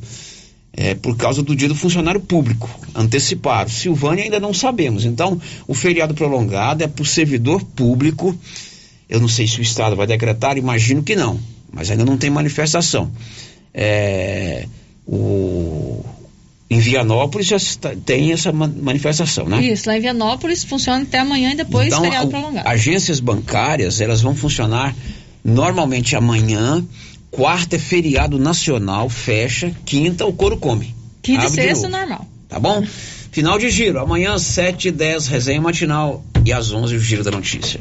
É, por causa do dia do funcionário público, antecipado. Silvânia ainda não sabemos. Então, o feriado prolongado é para o servidor público. Eu não sei se o Estado vai decretar, imagino que não, mas ainda não tem manifestação. É, o, em Vianópolis já está- tem essa ma- manifestação, né?
Isso, lá em Vianópolis funciona até amanhã e depois
então,
feriado prolongado.
agências bancárias, elas vão funcionar normalmente amanhã, quarta é feriado nacional, fecha, quinta o couro come.
Quinta e sexta, normal.
Tá bom? Final de giro, amanhã 7 e 10 resenha matinal e às 11 o giro da notícia.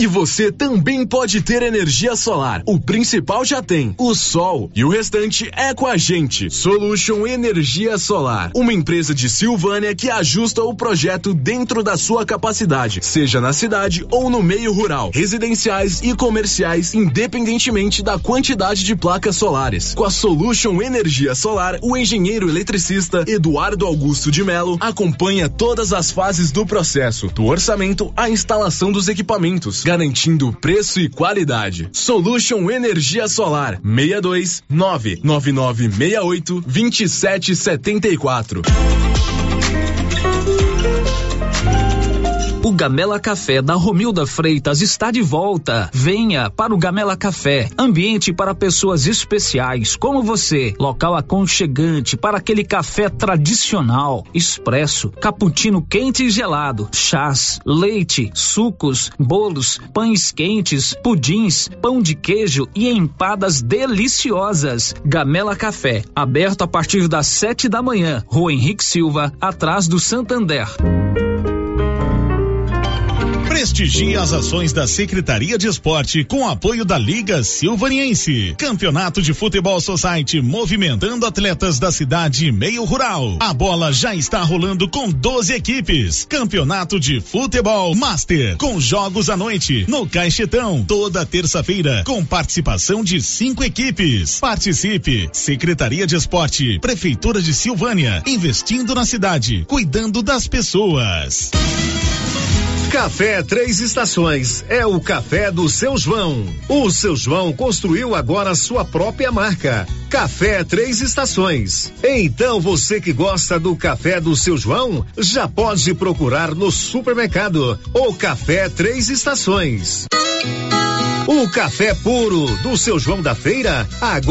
E você também pode ter energia solar. O principal já tem, o sol. E o restante é com a gente. Solution Energia Solar. Uma empresa de Silvânia que ajusta o projeto dentro da sua capacidade, seja na cidade ou no meio rural, residenciais e comerciais, independentemente da quantidade de placas solares. Com a Solution Energia Solar, o engenheiro eletricista Eduardo Augusto de Melo acompanha todas as fases do processo, do orçamento à instalação dos equipamentos, garantindo preço e qualidade. Solution Energia Solar 62 99968 2774.
O Gamela Café da Romilda Freitas está de volta. Venha para o Gamela Café, ambiente para pessoas especiais como você, local aconchegante para aquele café tradicional, expresso, cappuccino quente e gelado, chás, leite, sucos, bolos, pães quentes, pudins, pão de queijo e empadas deliciosas. Gamela Café, aberto a partir das sete da manhã, Rua Henrique Silva, atrás do Santander.
Prestigie as ações da Secretaria de Esporte com apoio da Liga Silvaniense. Campeonato de Futebol Society movimentando atletas da cidade e meio rural. A bola já está rolando com 12 equipes. Campeonato de Futebol Master com jogos à noite no Caixetão toda terça-feira com participação de cinco equipes. Participe. Secretaria de Esporte, Prefeitura de Silvânia, investindo na cidade, cuidando das pessoas.
Café Três Estações é o café do seu João. O seu João construiu agora sua própria marca. Café Três Estações. Então você que gosta do café do seu João, já pode procurar no supermercado o Café Três Estações. O café puro do seu João da Feira agora